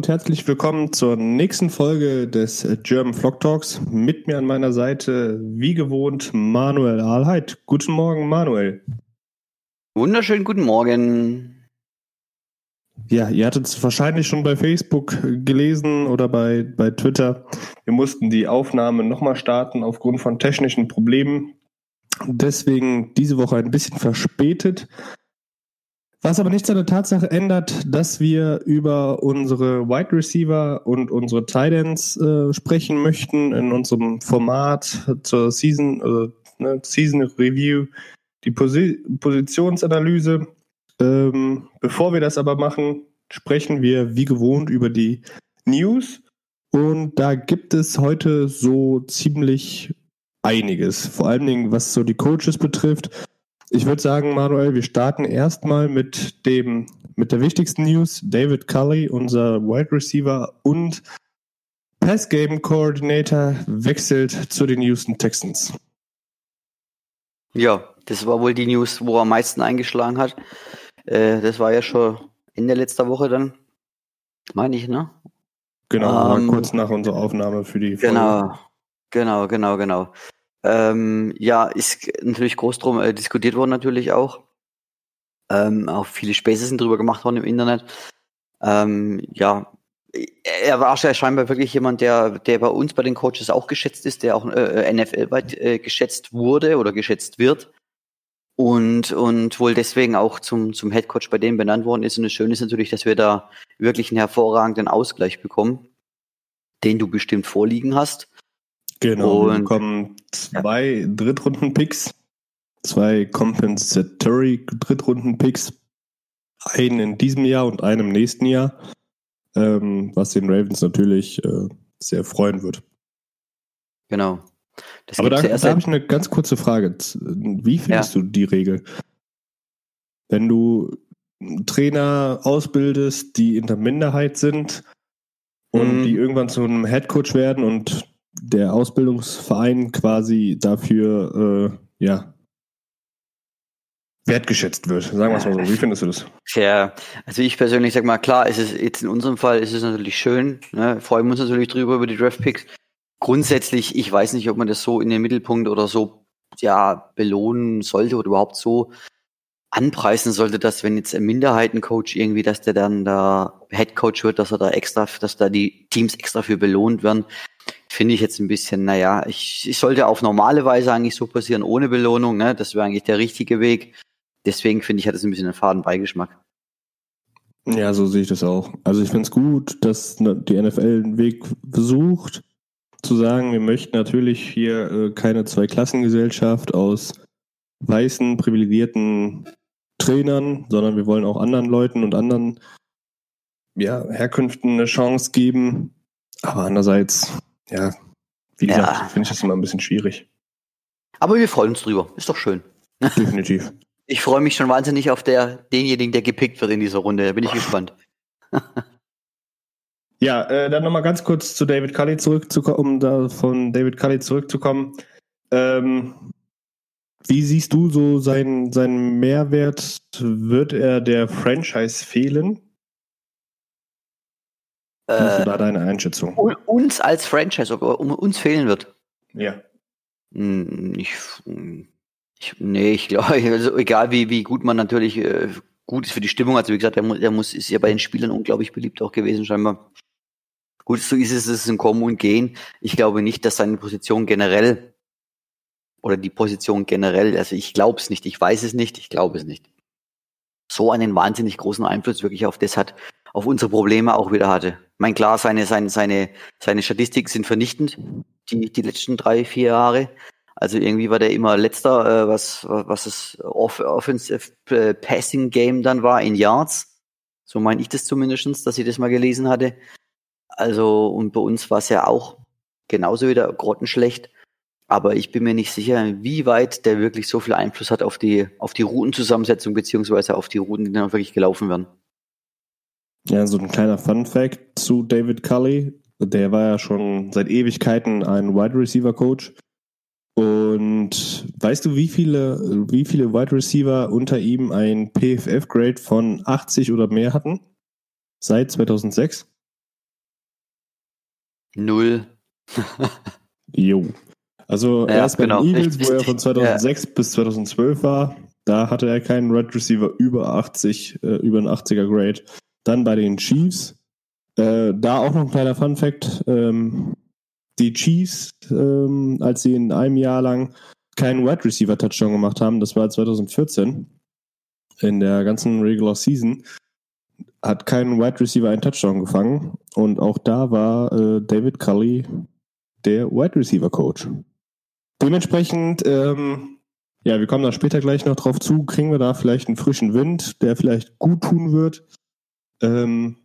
und herzlich willkommen zur nächsten Folge des German Vlog Talks. Mit mir an meiner Seite, wie gewohnt, Manuel Ahlheit. Guten Morgen, Manuel. Wunderschönen guten Morgen. Ja, ihr hattet es wahrscheinlich schon bei Facebook gelesen oder bei, bei Twitter. Wir mussten die Aufnahme nochmal starten aufgrund von technischen Problemen. Deswegen diese Woche ein bisschen verspätet. Was aber nichts an der Tatsache ändert, dass wir über unsere Wide Receiver und unsere Tight Ends äh, sprechen möchten in unserem Format zur Season, äh, ne, Season Review, die Posi Positionsanalyse. Ähm, bevor wir das aber machen, sprechen wir wie gewohnt über die News. Und da gibt es heute so ziemlich einiges, vor allen Dingen was so die Coaches betrifft. Ich würde sagen, Manuel, wir starten erstmal mit dem, mit der wichtigsten News. David Cully, unser Wide Receiver und Pass Game Coordinator, wechselt zu den Houston Texans. Ja, das war wohl die News, wo er am meisten eingeschlagen hat. Äh, das war ja schon Ende letzter Woche dann, meine ich, ne? Genau, ähm, kurz nach unserer Aufnahme für die Folge. Genau, genau, genau, genau. Ähm, ja, ist natürlich groß drum äh, diskutiert worden natürlich auch. Ähm, auch viele Späße sind drüber gemacht worden im Internet. Ähm, ja, er war scheinbar wirklich jemand, der, der bei uns bei den Coaches auch geschätzt ist, der auch äh, NFL-weit äh, geschätzt wurde oder geschätzt wird. Und, und wohl deswegen auch zum, zum Head Coach bei denen benannt worden ist. Und das Schöne ist natürlich, dass wir da wirklich einen hervorragenden Ausgleich bekommen, den du bestimmt vorliegen hast. Genau, und, wir bekommen zwei. Drittrunden-Picks, zwei Compensatory Drittrunden-Picks, einen in diesem Jahr und einen im nächsten Jahr, ähm, was den Ravens natürlich äh, sehr freuen wird. Genau. Das Aber da, da habe ich eine ganz kurze Frage. Wie findest ja. du die Regel? Wenn du Trainer ausbildest, die in der Minderheit sind und mhm. die irgendwann zu einem Headcoach werden und der Ausbildungsverein quasi dafür äh, ja wertgeschätzt wird. Sagen wir es mal so. Wie findest du das? Ja, also ich persönlich sag mal, klar, ist es jetzt in unserem Fall ist es natürlich schön. Ne? Freuen wir uns natürlich drüber über die Draftpicks. Grundsätzlich, ich weiß nicht, ob man das so in den Mittelpunkt oder so ja belohnen sollte oder überhaupt so anpreisen sollte, dass wenn jetzt ein Minderheitencoach irgendwie, dass der dann da Headcoach wird, dass er da extra, dass da die Teams extra für belohnt werden finde ich jetzt ein bisschen, naja, ich, ich sollte auf normale Weise eigentlich so passieren, ohne Belohnung, ne? Das wäre eigentlich der richtige Weg. Deswegen finde ich, hat es ein bisschen einen faden Beigeschmack. Ja, so sehe ich das auch. Also ich finde es gut, dass die NFL einen Weg versucht, zu sagen, wir möchten natürlich hier äh, keine Zweiklassengesellschaft aus weißen, privilegierten Trainern, sondern wir wollen auch anderen Leuten und anderen ja, Herkünften eine Chance geben. Aber andererseits ja, wie gesagt, ja. finde ich das immer ein bisschen schwierig. Aber wir freuen uns drüber. Ist doch schön. Definitiv. Ich freue mich schon wahnsinnig auf der, denjenigen, der gepickt wird in dieser Runde. Da bin ich gespannt. ja, äh, dann nochmal ganz kurz zu David Cully zurückzukommen, um da von David Cully zurückzukommen. Ähm, wie siehst du so seinen, seinen Mehrwert? Wird er der Franchise fehlen? Äh, da deine Einschätzung? Uns als Franchise, ob um uns fehlen wird. Ja. Hm, ich, ich, nee, ich glaube, also egal wie, wie gut man natürlich äh, gut ist für die Stimmung, also wie gesagt, der, der muss, ist ja bei den Spielern unglaublich beliebt auch gewesen, scheinbar. Gut, so ist es, es ist ein Kommen und Gehen. Ich glaube nicht, dass seine Position generell oder die Position generell, also ich glaube es nicht, ich weiß es nicht, ich glaube es nicht, so einen wahnsinnig großen Einfluss wirklich auf das hat, auf unsere Probleme auch wieder hatte. Ich meine, klar, seine, seine, seine, seine Statistiken sind vernichtend, die, die letzten drei, vier Jahre. Also irgendwie war der immer letzter, äh, was, was das Off Offensive äh, Passing Game dann war in Yards. So meine ich das zumindest, dass ich das mal gelesen hatte. Also, und bei uns war es ja auch genauso wieder grottenschlecht. Aber ich bin mir nicht sicher, wie weit der wirklich so viel Einfluss hat auf die, auf die Routenzusammensetzung beziehungsweise auf die Routen, die dann wirklich gelaufen werden. Ja, so ein kleiner Fun Fact zu David Cully. Der war ja schon seit Ewigkeiten ein Wide Receiver Coach. Und weißt du, wie viele, wie viele Wide Receiver unter ihm ein PFF-Grade von 80 oder mehr hatten? Seit 2006? Null. jo. Also ja, erst bei genau. den Eagles, wo er von 2006 ja. bis 2012 war, da hatte er keinen Red Receiver über 80, äh, über einen 80er Grade. Dann bei den Chiefs, äh, da auch noch ein kleiner Fun Fact. Ähm, die Chiefs, ähm, als sie in einem Jahr lang keinen Wide Receiver Touchdown gemacht haben, das war 2014, in der ganzen Regular Season, hat kein Wide Receiver einen Touchdown gefangen. Und auch da war äh, David Cully der Wide Receiver Coach. Dementsprechend, ähm, ja, wir kommen da später gleich noch drauf zu, kriegen wir da vielleicht einen frischen Wind, der vielleicht gut tun wird. Ähm,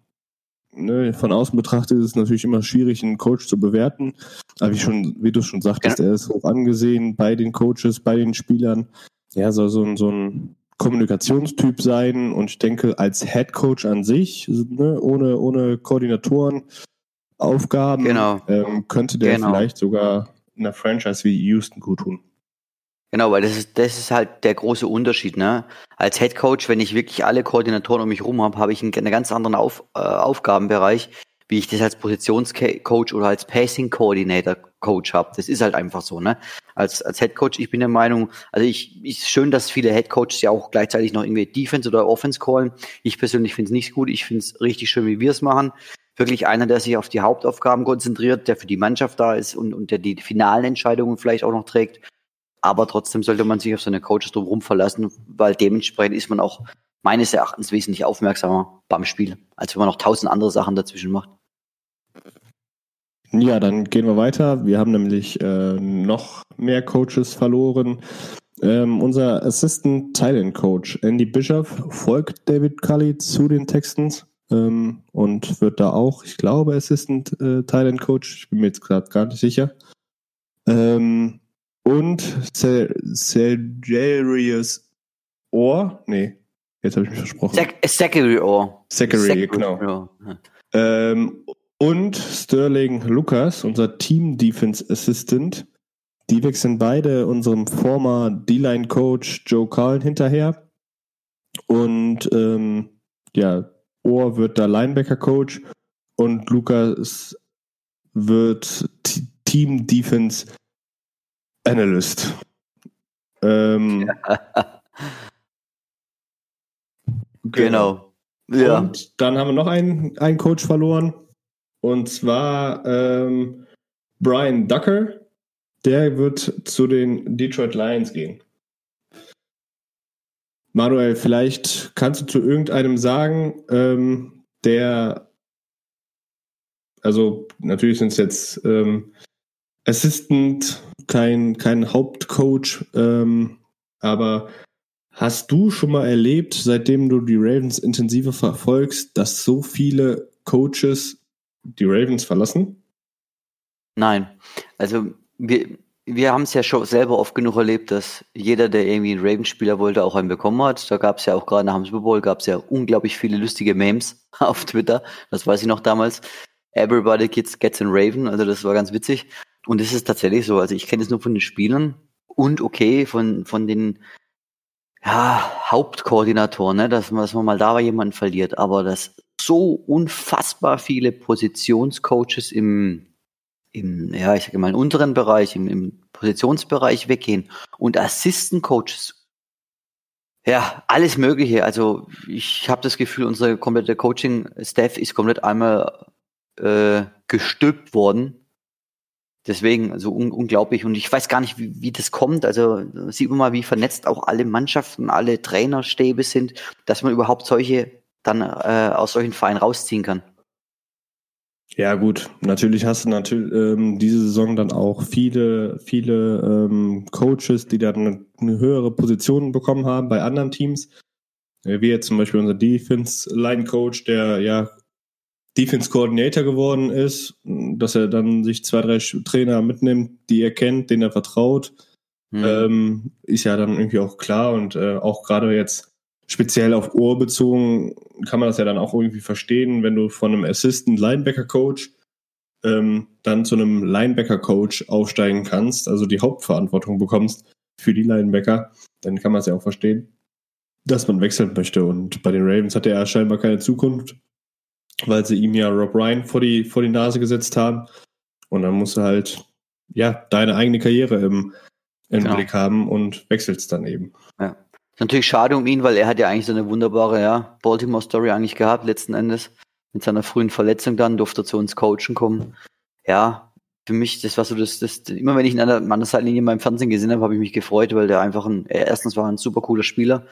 ne, von außen betrachtet ist es natürlich immer schwierig, einen Coach zu bewerten. Aber wie, schon, wie du schon sagtest, ja. er ist hoch angesehen bei den Coaches, bei den Spielern. Er soll so ein, so ein Kommunikationstyp sein und ich denke, als Head Coach an sich, ne, ohne, ohne Koordinatoren, Aufgaben, genau. ähm, könnte der genau. vielleicht sogar in einer Franchise wie Houston gut tun. Genau, weil das ist, das ist halt der große Unterschied. Ne? Als Head Coach, wenn ich wirklich alle Koordinatoren um mich rum habe, habe ich einen, einen ganz anderen Auf, äh, Aufgabenbereich, wie ich das als Positionscoach oder als Passing Coordinator Coach habe. Das ist halt einfach so. Ne? Als, als Head Coach, ich bin der Meinung, also ich ist schön, dass viele Head Coaches ja auch gleichzeitig noch irgendwie Defense oder Offense callen. Ich persönlich finde es nicht gut. Ich finde es richtig schön, wie wir es machen wirklich einer, der sich auf die Hauptaufgaben konzentriert, der für die Mannschaft da ist und, und der die finalen Entscheidungen vielleicht auch noch trägt. Aber trotzdem sollte man sich auf seine Coaches drumherum verlassen, weil dementsprechend ist man auch meines Erachtens wesentlich aufmerksamer beim Spiel, als wenn man noch tausend andere Sachen dazwischen macht. Ja, dann gehen wir weiter. Wir haben nämlich äh, noch mehr Coaches verloren. Ähm, unser Assistant Thailand Coach Andy Bischoff folgt David Cully zu den Texans ähm, und wird da auch, ich glaube, Assistant äh, Thailand Coach. Ich bin mir jetzt gerade gar nicht sicher. Ähm, und Sergerius Orr, nee, jetzt habe ich mich versprochen. Zachary Orr. Zachary, genau. Ähm, und Sterling Lucas, unser Team Defense Assistant. Die wechseln beide unserem former D-Line Coach Joe Carlin hinterher. Und ähm, ja, Orr wird da Linebacker Coach und Lucas wird Team Defense Analyst. Ähm, genau. Ja. Und dann haben wir noch einen, einen Coach verloren. Und zwar ähm, Brian Ducker. Der wird zu den Detroit Lions gehen. Manuel, vielleicht kannst du zu irgendeinem sagen, ähm, der, also natürlich sind es jetzt ähm, Assistant, kein, kein Hauptcoach, ähm, aber hast du schon mal erlebt, seitdem du die Ravens intensiver verfolgst, dass so viele Coaches die Ravens verlassen? Nein. Also wir, wir haben es ja schon selber oft genug erlebt, dass jeder, der irgendwie einen Ravens-Spieler wollte, auch einen bekommen hat. Da gab es ja auch gerade nach dem Super Bowl gab es ja unglaublich viele lustige Memes auf Twitter. Das weiß ich noch damals. Everybody gets, gets an Raven, also das war ganz witzig. Und es ist tatsächlich so. Also ich kenne es nur von den Spielern und okay von, von den ja, Hauptkoordinatoren, ne, dass, man, dass man mal da jemanden verliert. Aber dass so unfassbar viele Positionscoaches im, im, ja, ich sage mal, im unteren Bereich, im, im Positionsbereich weggehen und Assistant Coaches. Ja, alles Mögliche. Also ich habe das Gefühl, unsere komplette Coaching-Staff ist komplett einmal äh, gestülpt worden Deswegen, also un unglaublich. Und ich weiß gar nicht, wie, wie das kommt. Also sieht man mal, wie vernetzt auch alle Mannschaften, alle Trainerstäbe sind, dass man überhaupt solche dann äh, aus solchen Vereinen rausziehen kann. Ja gut, natürlich hast du natürlich ähm, diese Saison dann auch viele, viele ähm, Coaches, die dann eine, eine höhere Position bekommen haben bei anderen Teams. wie jetzt zum Beispiel unser Defense-Line-Coach, der ja Defense-Coordinator geworden ist, dass er dann sich zwei, drei Trainer mitnimmt, die er kennt, denen er vertraut, mhm. ähm, ist ja dann irgendwie auch klar und äh, auch gerade jetzt speziell auf Ohr bezogen kann man das ja dann auch irgendwie verstehen, wenn du von einem Assistant Linebacker Coach ähm, dann zu einem Linebacker Coach aufsteigen kannst, also die Hauptverantwortung bekommst für die Linebacker, dann kann man es ja auch verstehen, dass man wechseln möchte. Und bei den Ravens hat er ja scheinbar keine Zukunft, weil sie ihm ja Rob Ryan vor die, vor die Nase gesetzt haben. Und dann musst du halt, ja, deine eigene Karriere im, im genau. Blick haben und wechselst dann eben. Ja. Ist natürlich schade um ihn, weil er hat ja eigentlich so eine wunderbare, ja, Baltimore-Story eigentlich gehabt, letzten Endes. Mit seiner frühen Verletzung dann durfte er zu uns coachen kommen. Ja, für mich, das war so das, das immer wenn ich ihn an der, an der Seitenlinie in meinem Fernsehen gesehen habe, habe ich mich gefreut, weil der einfach ein, er erstens war ein super cooler Spieler.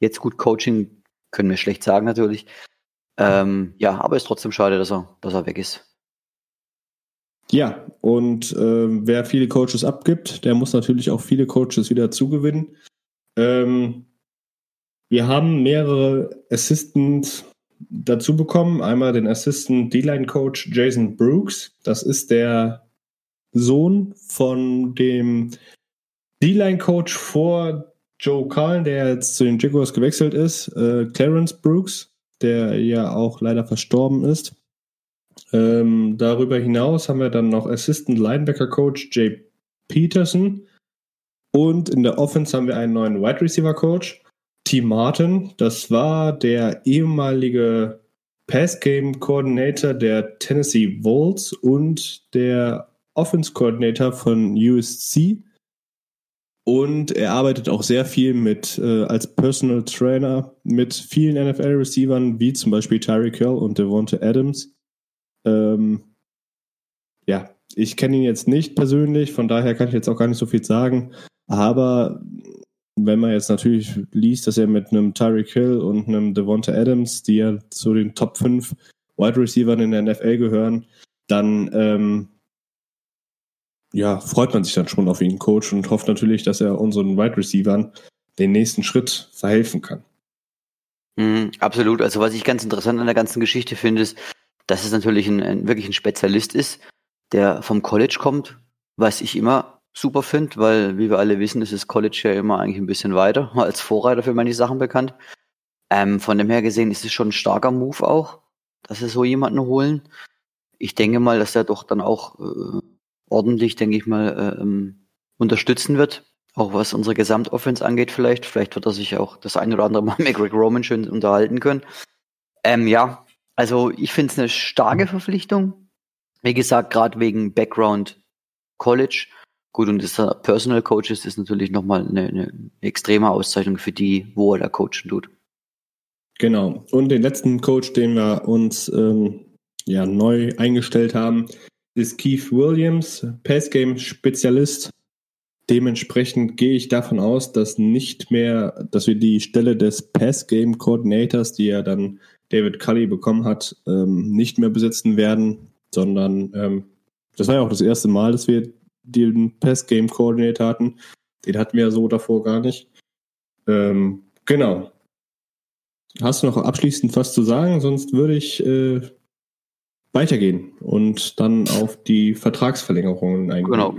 Jetzt gut Coaching können wir schlecht sagen natürlich. Ähm, ja, aber ist trotzdem schade, dass er, dass er weg ist. Ja, und äh, wer viele Coaches abgibt, der muss natürlich auch viele Coaches wieder zugewinnen. Ähm, wir haben mehrere Assistants dazu bekommen. Einmal den Assistant D-Line Coach Jason Brooks. Das ist der Sohn von dem D-Line Coach vor Joe Carlin, der jetzt zu den Jaguars gewechselt ist. Äh, Clarence Brooks, der ja auch leider verstorben ist. Ähm, darüber hinaus haben wir dann noch Assistant Linebacker Coach Jay Peterson. Und in der Offense haben wir einen neuen Wide Receiver Coach, T. Martin. Das war der ehemalige Pass Game Coordinator der Tennessee Volts und der Offense Coordinator von USC. Und er arbeitet auch sehr viel mit äh, als Personal Trainer mit vielen NFL-Receivern, wie zum Beispiel Tyreek Hill und Devonta Adams. Ähm, ja, ich kenne ihn jetzt nicht persönlich, von daher kann ich jetzt auch gar nicht so viel sagen. Aber wenn man jetzt natürlich liest, dass er mit einem Tyreek Hill und einem Devonta Adams, die ja zu den Top 5 Wide Receivers in der NFL gehören, dann ähm, ja, freut man sich dann schon auf ihn, Coach, und hofft natürlich, dass er unseren Wide Receivern den nächsten Schritt verhelfen kann. Mm, absolut. Also was ich ganz interessant an der ganzen Geschichte finde, ist, dass es natürlich ein, ein wirklich ein Spezialist ist, der vom College kommt, was ich immer super finde, weil, wie wir alle wissen, ist das College ja immer eigentlich ein bisschen weiter, als Vorreiter für manche Sachen bekannt. Ähm, von dem her gesehen ist es schon ein starker Move auch, dass sie so jemanden holen. Ich denke mal, dass er doch dann auch äh, ordentlich, denke ich mal, äh, ähm, unterstützen wird. Auch was unsere Gesamtoffense angeht vielleicht. Vielleicht wird er sich auch das eine oder andere Mal mit Greg Roman schön unterhalten können. Ähm, ja, also ich finde es eine starke Verpflichtung. Wie gesagt, gerade wegen Background College Gut, und das Personal Coaches ist natürlich nochmal eine, eine extreme Auszeichnung für die, wo er da coachen tut. Genau. Und den letzten Coach, den wir uns ähm, ja neu eingestellt haben, ist Keith Williams, Passgame-Spezialist. Dementsprechend gehe ich davon aus, dass nicht mehr, dass wir die Stelle des Passgame-Coordinators, die ja dann David Cully bekommen hat, ähm, nicht mehr besitzen werden, sondern ähm, das war ja auch das erste Mal, dass wir den Pass-Game Coordinator hatten. Den hatten wir ja so davor gar nicht. Ähm, genau. Hast du noch abschließend was zu sagen? Sonst würde ich äh, weitergehen und dann auf die Vertragsverlängerungen eingehen. Genau.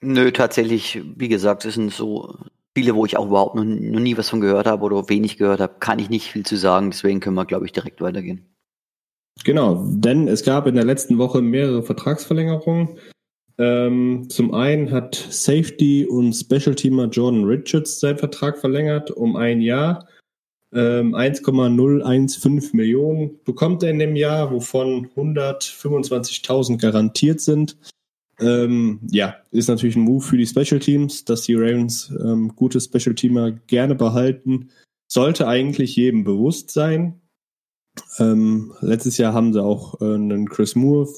Nö, tatsächlich, wie gesagt, es sind so viele, wo ich auch überhaupt noch, noch nie was von gehört habe oder wenig gehört habe, kann ich nicht viel zu sagen. Deswegen können wir, glaube ich, direkt weitergehen. Genau, denn es gab in der letzten Woche mehrere Vertragsverlängerungen. Ähm, zum einen hat Safety und Special Teamer Jordan Richards seinen Vertrag verlängert um ein Jahr. Ähm, 1,015 Millionen bekommt er in dem Jahr, wovon 125.000 garantiert sind. Ähm, ja, ist natürlich ein Move für die Special Teams, dass die Ravens ähm, gute Special Teamer gerne behalten. Sollte eigentlich jedem bewusst sein. Ähm, letztes Jahr haben sie auch äh, einen Chris Moore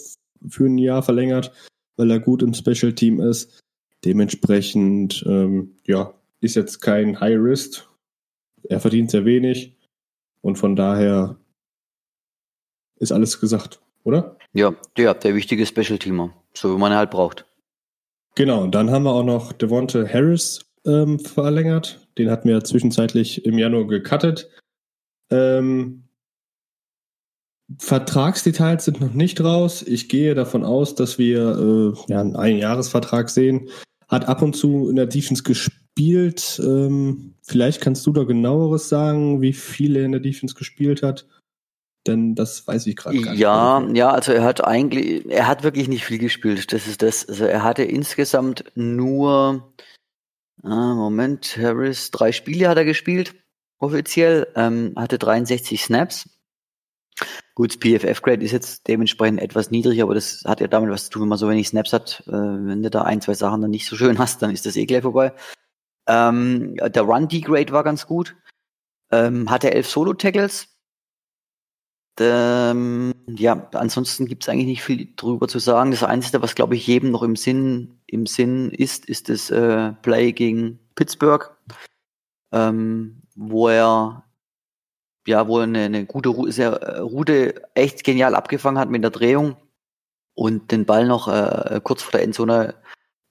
für ein Jahr verlängert weil er gut im Special Team ist. Dementsprechend, ähm, ja, ist jetzt kein High Risk. Er verdient sehr wenig und von daher ist alles gesagt, oder? Ja, der, der wichtige Special Teamer, so wie man halt braucht. Genau, dann haben wir auch noch Devonta Harris ähm, verlängert. Den hatten wir zwischenzeitlich im Januar gecuttet. Ähm, Vertragsdetails sind noch nicht raus. Ich gehe davon aus, dass wir äh, ja, einen Einjahresvertrag sehen. Hat ab und zu in der Defense gespielt. Ähm, vielleicht kannst du da genaueres sagen, wie viel er in der Defense gespielt hat. Denn das weiß ich gerade gar nicht. Ja, ja, also er hat eigentlich, er hat wirklich nicht viel gespielt. Das ist das. Also er hatte insgesamt nur, ah, Moment, Harris, drei Spiele hat er gespielt, offiziell, ähm, hatte 63 Snaps. Gut, PFF-Grade ist jetzt dementsprechend etwas niedrig, aber das hat ja damit was zu tun, wenn man so wenig Snaps hat. Äh, wenn du da ein, zwei Sachen dann nicht so schön hast, dann ist das eh gleich vorbei. Ähm, der Run-D-Grade war ganz gut. Ähm, hatte elf Solo-Tackles. Ähm, ja, ansonsten gibt's eigentlich nicht viel drüber zu sagen. Das Einzige, was glaube ich jedem noch im Sinn, im Sinn ist, ist das äh, Play gegen Pittsburgh, ähm, wo er ja, wo er eine, eine gute sehr, äh, Route echt genial abgefangen hat mit der Drehung und den Ball noch äh, kurz vor der Endzone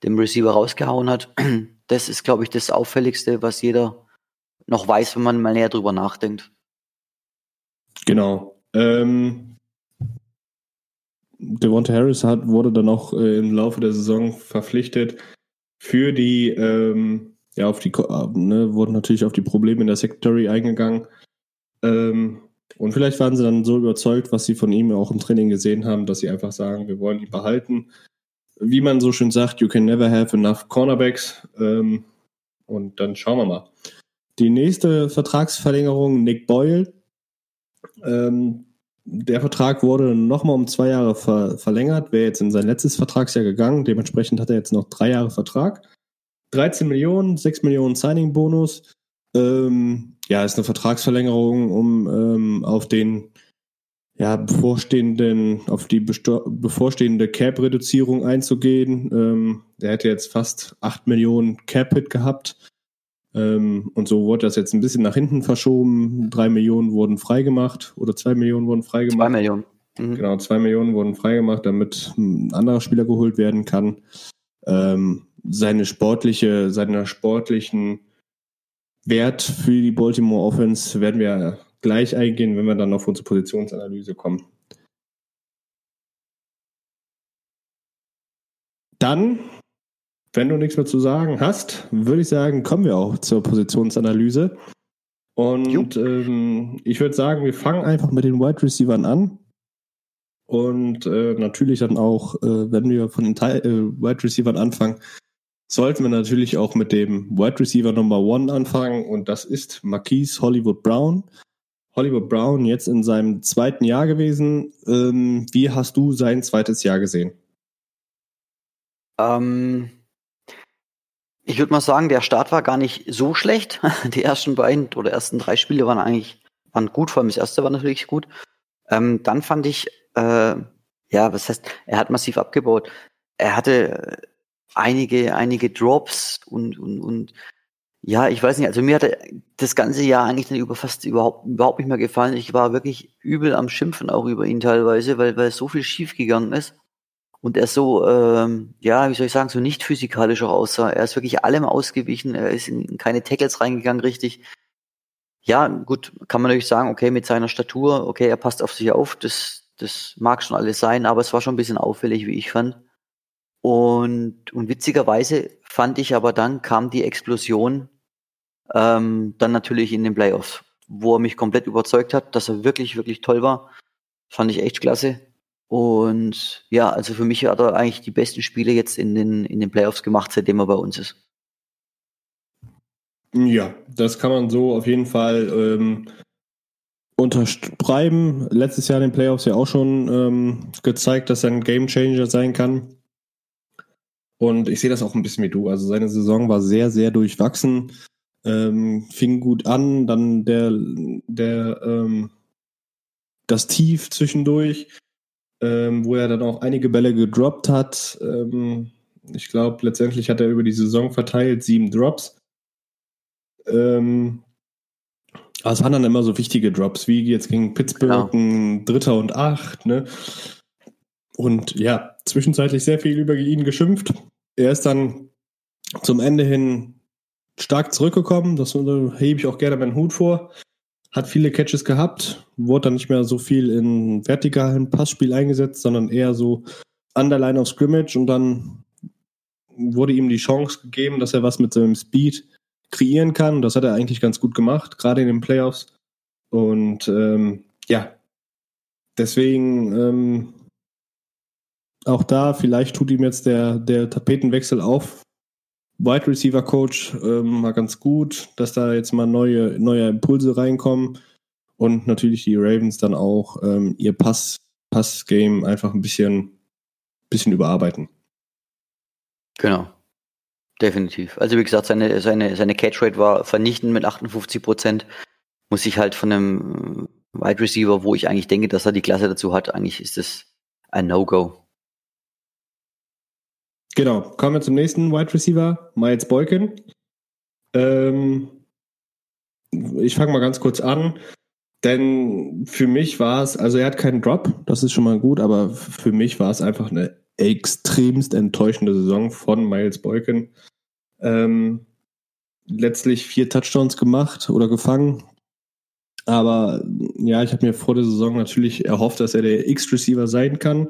dem Receiver rausgehauen hat. Das ist, glaube ich, das Auffälligste, was jeder noch weiß, wenn man mal näher drüber nachdenkt. Genau. Ähm, Devonta Harris hat, wurde dann auch äh, im Laufe der Saison verpflichtet für die, ähm, ja, auf die, äh, ne, wurden natürlich auf die Probleme in der Secretary eingegangen. Ähm, und vielleicht waren sie dann so überzeugt, was sie von ihm auch im Training gesehen haben, dass sie einfach sagen, wir wollen ihn behalten. Wie man so schön sagt, you can never have enough Cornerbacks. Ähm, und dann schauen wir mal. Die nächste Vertragsverlängerung, Nick Boyle. Ähm, der Vertrag wurde nochmal um zwei Jahre ver verlängert, wäre jetzt in sein letztes Vertragsjahr gegangen. Dementsprechend hat er jetzt noch drei Jahre Vertrag. 13 Millionen, 6 Millionen Signing-Bonus. Ähm, ja, ist eine Vertragsverlängerung, um ähm, auf den ja, bevorstehenden, auf die bevorstehende Cap-Reduzierung einzugehen. Ähm, der hätte jetzt fast 8 Millionen Cap-Hit gehabt. Ähm, und so wurde das jetzt ein bisschen nach hinten verschoben. 3 Millionen wurden freigemacht oder 2 Millionen wurden freigemacht. 2 Millionen. Mhm. Genau, 2 Millionen wurden freigemacht, damit ein anderer Spieler geholt werden kann. Ähm, seine sportliche, seiner sportlichen Wert für die Baltimore Offense werden wir gleich eingehen, wenn wir dann auf unsere Positionsanalyse kommen. Dann, wenn du nichts mehr zu sagen hast, würde ich sagen, kommen wir auch zur Positionsanalyse. Und ähm, ich würde sagen, wir fangen einfach mit den Wide Receivers an. Und äh, natürlich dann auch, äh, wenn wir von den Teil, äh, Wide Receivers anfangen, sollten wir natürlich auch mit dem Wide Receiver Number One anfangen und das ist Marquise Hollywood Brown. Hollywood Brown jetzt in seinem zweiten Jahr gewesen. Ähm, wie hast du sein zweites Jahr gesehen? Ähm, ich würde mal sagen, der Start war gar nicht so schlecht. Die ersten beiden oder ersten drei Spiele waren eigentlich waren gut, vor allem das erste war natürlich gut. Ähm, dann fand ich, äh, ja, was heißt, er hat massiv abgebaut. Er hatte einige, einige Drops und, und, und ja, ich weiß nicht, also mir hat das ganze Jahr eigentlich dann über fast überhaupt, überhaupt nicht mehr gefallen. Ich war wirklich übel am Schimpfen auch über ihn teilweise, weil, weil so viel schief gegangen ist. Und er so, ähm, ja, wie soll ich sagen, so nicht physikalisch auch aussah. Er ist wirklich allem ausgewichen, er ist in keine Tackles reingegangen, richtig. Ja, gut, kann man natürlich sagen, okay, mit seiner Statur, okay, er passt auf sich auf, das, das mag schon alles sein, aber es war schon ein bisschen auffällig, wie ich fand. Und, und witzigerweise fand ich aber dann kam die Explosion ähm, dann natürlich in den Playoffs, wo er mich komplett überzeugt hat, dass er wirklich, wirklich toll war. Fand ich echt klasse. Und ja, also für mich hat er eigentlich die besten Spiele jetzt in den, in den Playoffs gemacht, seitdem er bei uns ist. Ja, das kann man so auf jeden Fall ähm, unterschreiben. Letztes Jahr in den Playoffs ja auch schon ähm, gezeigt, dass er ein Gamechanger sein kann. Und ich sehe das auch ein bisschen wie du. Also seine Saison war sehr, sehr durchwachsen. Ähm, fing gut an, dann der, der, ähm, das Tief zwischendurch, ähm, wo er dann auch einige Bälle gedroppt hat. Ähm, ich glaube, letztendlich hat er über die Saison verteilt sieben Drops. Ähm, aber es waren dann immer so wichtige Drops, wie jetzt gegen Pittsburgh, ein Dritter und Acht, ne? Und ja, zwischenzeitlich sehr viel über ihn geschimpft. Er ist dann zum Ende hin stark zurückgekommen. Das hebe ich auch gerne meinen Hut vor. hat viele Catches gehabt, wurde dann nicht mehr so viel in vertikalen Passspiel eingesetzt, sondern eher so Underline of Scrimmage und dann wurde ihm die Chance gegeben, dass er was mit seinem Speed kreieren kann. Das hat er eigentlich ganz gut gemacht, gerade in den Playoffs. Und ähm, ja, deswegen ähm, auch da, vielleicht tut ihm jetzt der, der Tapetenwechsel auf Wide Receiver Coach ähm, mal ganz gut, dass da jetzt mal neue, neue Impulse reinkommen und natürlich die Ravens dann auch ähm, ihr Pass, Pass-Game einfach ein bisschen, bisschen überarbeiten. Genau. Definitiv. Also wie gesagt, seine, seine, seine Catch-Rate war vernichtend mit 58 Prozent. Muss ich halt von einem Wide Receiver, wo ich eigentlich denke, dass er die Klasse dazu hat, eigentlich ist das ein No-Go. Genau, kommen wir zum nächsten Wide Receiver, Miles Boykin. Ähm, ich fange mal ganz kurz an, denn für mich war es, also er hat keinen Drop, das ist schon mal gut, aber für mich war es einfach eine extremst enttäuschende Saison von Miles Boykin. Ähm, letztlich vier Touchdowns gemacht oder gefangen. Aber ja, ich habe mir vor der Saison natürlich erhofft, dass er der X-Receiver sein kann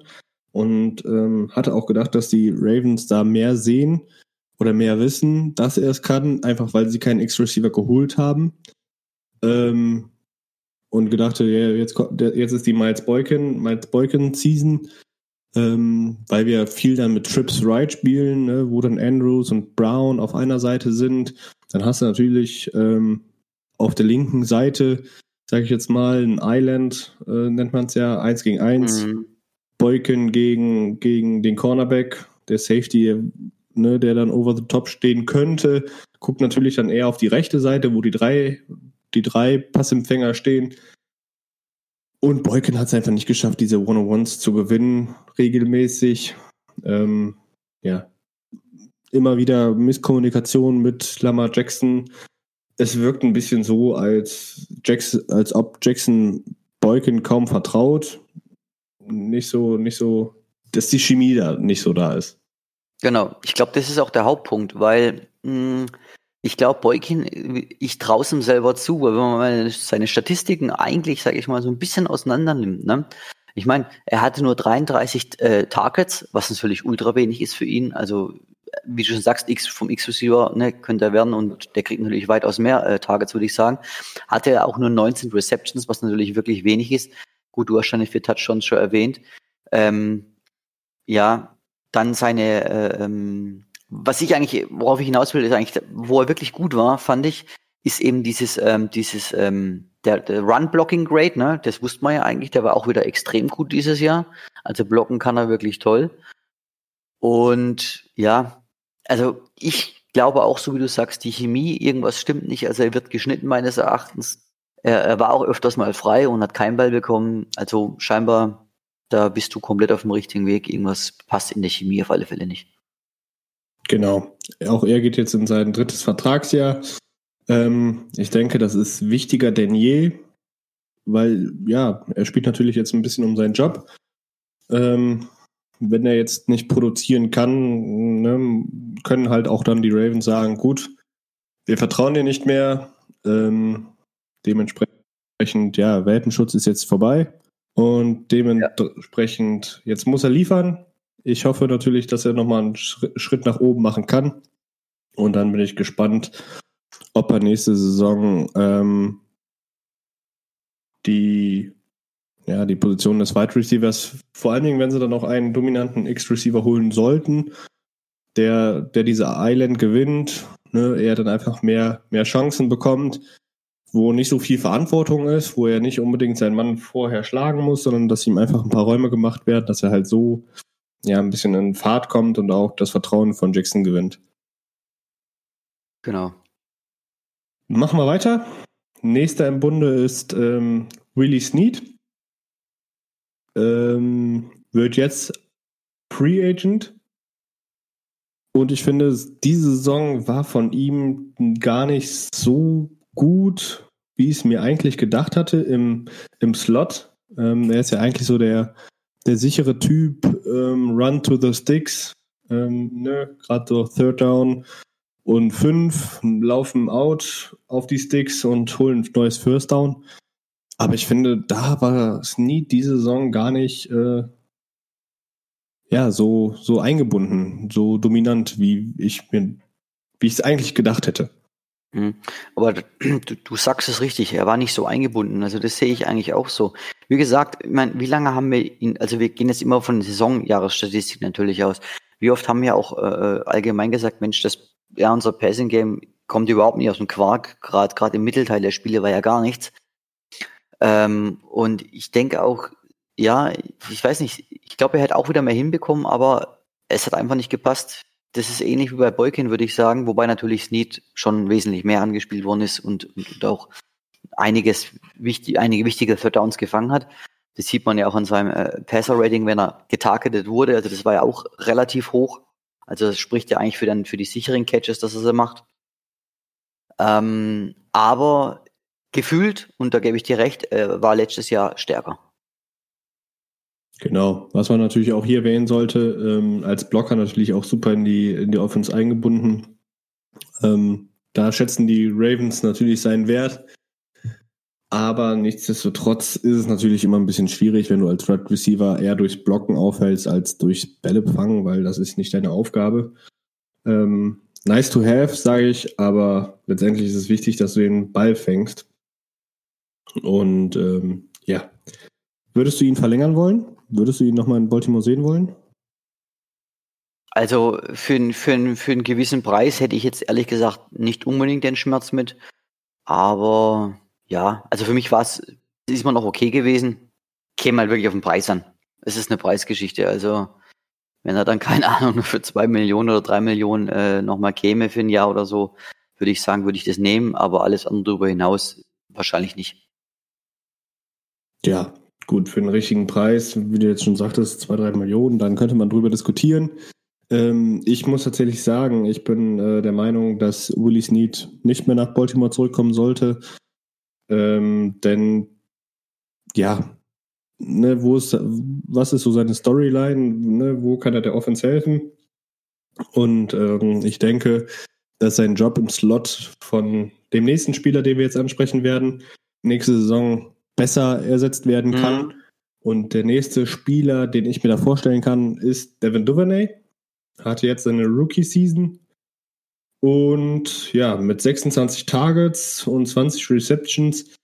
und ähm, hatte auch gedacht, dass die Ravens da mehr sehen oder mehr wissen, dass er es kann, einfach weil sie keinen X-Receiver geholt haben. Ähm, und gedachte, ja, jetzt, jetzt ist die Miles Boykin, Miles Boykin Season, ähm, weil wir viel dann mit Trips Right spielen, ne, wo dann Andrews und Brown auf einer Seite sind. Dann hast du natürlich ähm, auf der linken Seite, sage ich jetzt mal, ein Island, äh, nennt man es ja, eins gegen eins. Mhm. Boykin gegen, gegen den Cornerback, der Safety, ne, der dann over the top stehen könnte, guckt natürlich dann eher auf die rechte Seite, wo die drei, die drei Passempfänger stehen. Und Boykin hat es einfach nicht geschafft, diese One-on-Ones zu gewinnen, regelmäßig. Ähm, ja, immer wieder Misskommunikation mit Lamar Jackson. Es wirkt ein bisschen so, als, Jackson, als ob Jackson Boykin kaum vertraut nicht so, nicht so, dass die Chemie da nicht so da ist. Genau, ich glaube, das ist auch der Hauptpunkt, weil mh, hm, ich glaube, Boykin, ich traue es ihm selber zu, weil wenn man seine Statistiken eigentlich, sage ich mal, so ein bisschen auseinander nimmt, ne? Ich meine, er hatte nur 33 äh, Targets, was natürlich ultra wenig ist für ihn. Also, wie du schon sagst, X vom X-Receiver ne, könnte er werden und der kriegt natürlich weitaus mehr äh, Targets, würde ich sagen. Hatte er auch nur 19 Receptions, was natürlich wirklich wenig ist. Gut, du hast schon die vier Touchdowns schon erwähnt. Ähm, ja, dann seine, äh, ähm, was ich eigentlich, worauf ich hinaus will, ist eigentlich, wo er wirklich gut war, fand ich, ist eben dieses, ähm, dieses, ähm, der, der Run-Blocking-Grade, ne, das wusste man ja eigentlich, der war auch wieder extrem gut dieses Jahr. Also blocken kann er wirklich toll. Und ja, also ich glaube auch, so wie du sagst, die Chemie, irgendwas stimmt nicht. Also er wird geschnitten meines Erachtens. Er, er war auch öfters mal frei und hat keinen Ball bekommen. Also scheinbar, da bist du komplett auf dem richtigen Weg. Irgendwas passt in der Chemie auf alle Fälle nicht. Genau. Auch er geht jetzt in sein drittes Vertragsjahr. Ähm, ich denke, das ist wichtiger denn je, weil ja, er spielt natürlich jetzt ein bisschen um seinen Job. Ähm, wenn er jetzt nicht produzieren kann, ne, können halt auch dann die Ravens sagen, gut, wir vertrauen dir nicht mehr. Ähm, Dementsprechend, ja, Welpenschutz ist jetzt vorbei. Und dementsprechend, ja. jetzt muss er liefern. Ich hoffe natürlich, dass er nochmal einen Schritt nach oben machen kann. Und dann bin ich gespannt, ob er nächste Saison ähm, die, ja, die Position des Wide Receivers, vor allen Dingen, wenn sie dann noch einen dominanten X-Receiver holen sollten, der, der diese Island gewinnt, ne, er dann einfach mehr, mehr Chancen bekommt, wo nicht so viel Verantwortung ist, wo er nicht unbedingt seinen Mann vorher schlagen muss, sondern dass ihm einfach ein paar Räume gemacht werden, dass er halt so ja ein bisschen in Fahrt kommt und auch das Vertrauen von Jackson gewinnt. Genau. Machen wir weiter. Nächster im Bunde ist ähm, Willie Snead. Ähm, wird jetzt Free Agent. Und ich finde, diese Saison war von ihm gar nicht so gut, wie ich es mir eigentlich gedacht hatte im, im Slot. Ähm, er ist ja eigentlich so der, der sichere Typ, ähm, Run to the Sticks, ähm, ne? gerade so Third Down, und fünf laufen out auf die Sticks und holen ein neues First Down. Aber ich finde, da war Snead diese Saison gar nicht äh, ja, so, so eingebunden, so dominant, wie ich mir, wie ich es eigentlich gedacht hätte. Mhm. Aber du, du, sagst es richtig, er war nicht so eingebunden. Also das sehe ich eigentlich auch so. Wie gesagt, ich meine, wie lange haben wir ihn, also wir gehen jetzt immer von Saisonjahresstatistik natürlich aus. Wie oft haben wir auch äh, allgemein gesagt, Mensch, das ja, unser Passing Game kommt überhaupt nicht aus dem Quark. Gerade gerade im Mittelteil der Spiele war ja gar nichts. Ähm, und ich denke auch, ja, ich weiß nicht, ich glaube, er hätte auch wieder mehr hinbekommen, aber es hat einfach nicht gepasst. Das ist ähnlich wie bei Boykin, würde ich sagen, wobei natürlich Snead schon wesentlich mehr angespielt worden ist und, und, auch einiges wichtig, einige wichtige Third Downs gefangen hat. Das sieht man ja auch an seinem äh, Passer-Rating, wenn er getargetet wurde. Also das war ja auch relativ hoch. Also das spricht ja eigentlich für dann für die sicheren Catches, dass er sie macht. Ähm, aber gefühlt, und da gebe ich dir recht, äh, war letztes Jahr stärker. Genau, was man natürlich auch hier erwähnen sollte, ähm, als Blocker natürlich auch super in die, in die Offense eingebunden. Ähm, da schätzen die Ravens natürlich seinen Wert. Aber nichtsdestotrotz ist es natürlich immer ein bisschen schwierig, wenn du als Red Receiver eher durchs Blocken aufhältst als durchs Bälle fangen, weil das ist nicht deine Aufgabe. Ähm, nice to have, sage ich, aber letztendlich ist es wichtig, dass du den Ball fängst. Und ähm, ja, würdest du ihn verlängern wollen? Würdest du ihn nochmal in Baltimore sehen wollen? Also für, für, für einen gewissen Preis hätte ich jetzt ehrlich gesagt nicht unbedingt den Schmerz mit. Aber ja, also für mich war es, ist immer noch okay gewesen. Käme halt wirklich auf den Preis an. Es ist eine Preisgeschichte. Also, wenn er dann, keine Ahnung, für zwei Millionen oder drei Millionen äh, nochmal käme für ein Jahr oder so, würde ich sagen, würde ich das nehmen, aber alles andere darüber hinaus wahrscheinlich nicht. Ja, gut, für einen richtigen Preis, wie du jetzt schon sagtest, zwei, drei Millionen, dann könnte man drüber diskutieren. Ähm, ich muss tatsächlich sagen, ich bin äh, der Meinung, dass Willie Snead nicht mehr nach Baltimore zurückkommen sollte. Ähm, denn ja, ne, wo ist, was ist so seine Storyline? Ne, wo kann er der Offense helfen? Und ähm, ich denke, dass sein Job im Slot von dem nächsten Spieler, den wir jetzt ansprechen werden, nächste Saison besser ersetzt werden kann. Mhm. Und der nächste Spieler, den ich mir da vorstellen kann, ist Devin Duvernay. Hatte jetzt seine Rookie-Season und ja, mit 26 Targets und 20 Receptions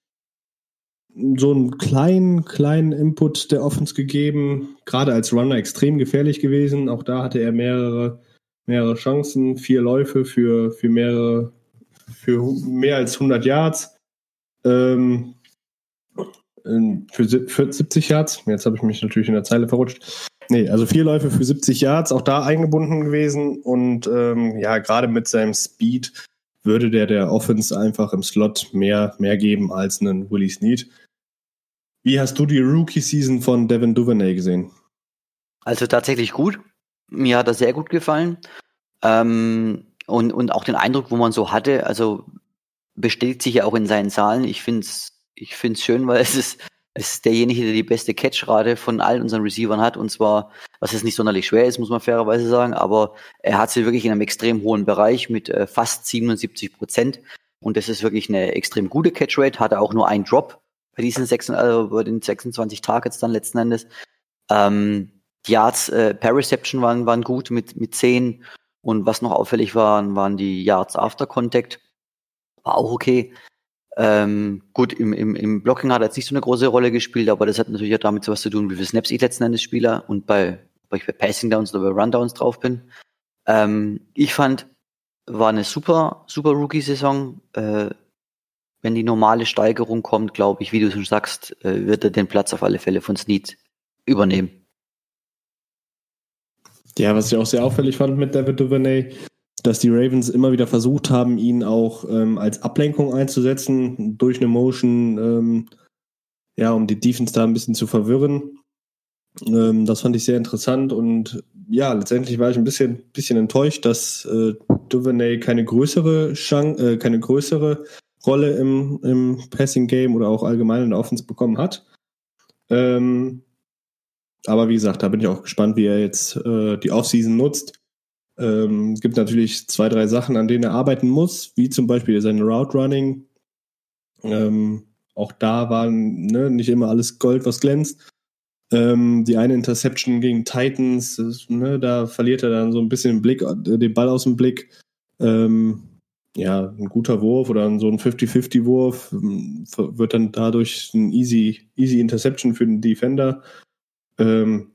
so einen kleinen, kleinen Input der Offense gegeben. Gerade als Runner extrem gefährlich gewesen. Auch da hatte er mehrere, mehrere Chancen, vier Läufe für, für mehrere, für mehr als 100 Yards. Ähm, für, für 70 Yards. Jetzt habe ich mich natürlich in der Zeile verrutscht. Nee, also vier Läufe für 70 Yards, auch da eingebunden gewesen. Und ähm, ja, gerade mit seinem Speed würde der der Offense einfach im Slot mehr, mehr geben als einen Willie Snead. Wie hast du die Rookie-Season von Devin Duvernay gesehen? Also tatsächlich gut. Mir hat er sehr gut gefallen. Ähm, und, und auch den Eindruck, wo man so hatte, also bestätigt sich ja auch in seinen Zahlen. Ich finde es ich find's schön, weil es ist es ist derjenige, der die beste Catchrate von allen unseren Receivern hat. Und zwar, was jetzt nicht sonderlich schwer ist, muss man fairerweise sagen, aber er hat sie wirklich in einem extrem hohen Bereich mit äh, fast 77 Prozent. Und das ist wirklich eine extrem gute Catchrate. Hatte auch nur einen Drop bei diesen sechs, äh, bei den 26 Targets dann letzten Endes. Ähm, die Yards äh, per Reception waren, waren gut mit, mit 10. Und was noch auffällig waren, waren die Yards after Contact. War auch okay. Ähm, gut, im, im, im Blocking hat er jetzt nicht so eine große Rolle gespielt, aber das hat natürlich auch damit was zu tun, wie viele Snaps ich letzten Endes Spieler und bei, ob ich bei Passing Downs oder bei Rundowns drauf bin. Ähm, ich fand, war eine super, super Rookie-Saison. Äh, wenn die normale Steigerung kommt, glaube ich, wie du schon sagst, äh, wird er den Platz auf alle Fälle von Snead übernehmen. Ja, was ich auch sehr auffällig fand mit David Duvernay, dass die Ravens immer wieder versucht haben, ihn auch ähm, als Ablenkung einzusetzen durch eine Motion, ähm, ja, um die Defense da ein bisschen zu verwirren. Ähm, das fand ich sehr interessant und ja, letztendlich war ich ein bisschen, bisschen enttäuscht, dass äh, Duvernay keine größere Chance, äh, keine größere Rolle im, im Passing Game oder auch allgemein in der Offense bekommen hat. Ähm, aber wie gesagt, da bin ich auch gespannt, wie er jetzt äh, die Offseason nutzt. Ähm, gibt natürlich zwei, drei Sachen, an denen er arbeiten muss, wie zum Beispiel sein Route Running. Ähm, auch da war ne, nicht immer alles Gold, was glänzt. Ähm, die eine Interception gegen Titans, das, ne, da verliert er dann so ein bisschen den Blick, äh, den Ball aus dem Blick. Ähm, ja, ein guter Wurf oder so ein 50-50-Wurf ähm, wird dann dadurch ein easy, easy Interception für den Defender. Ähm,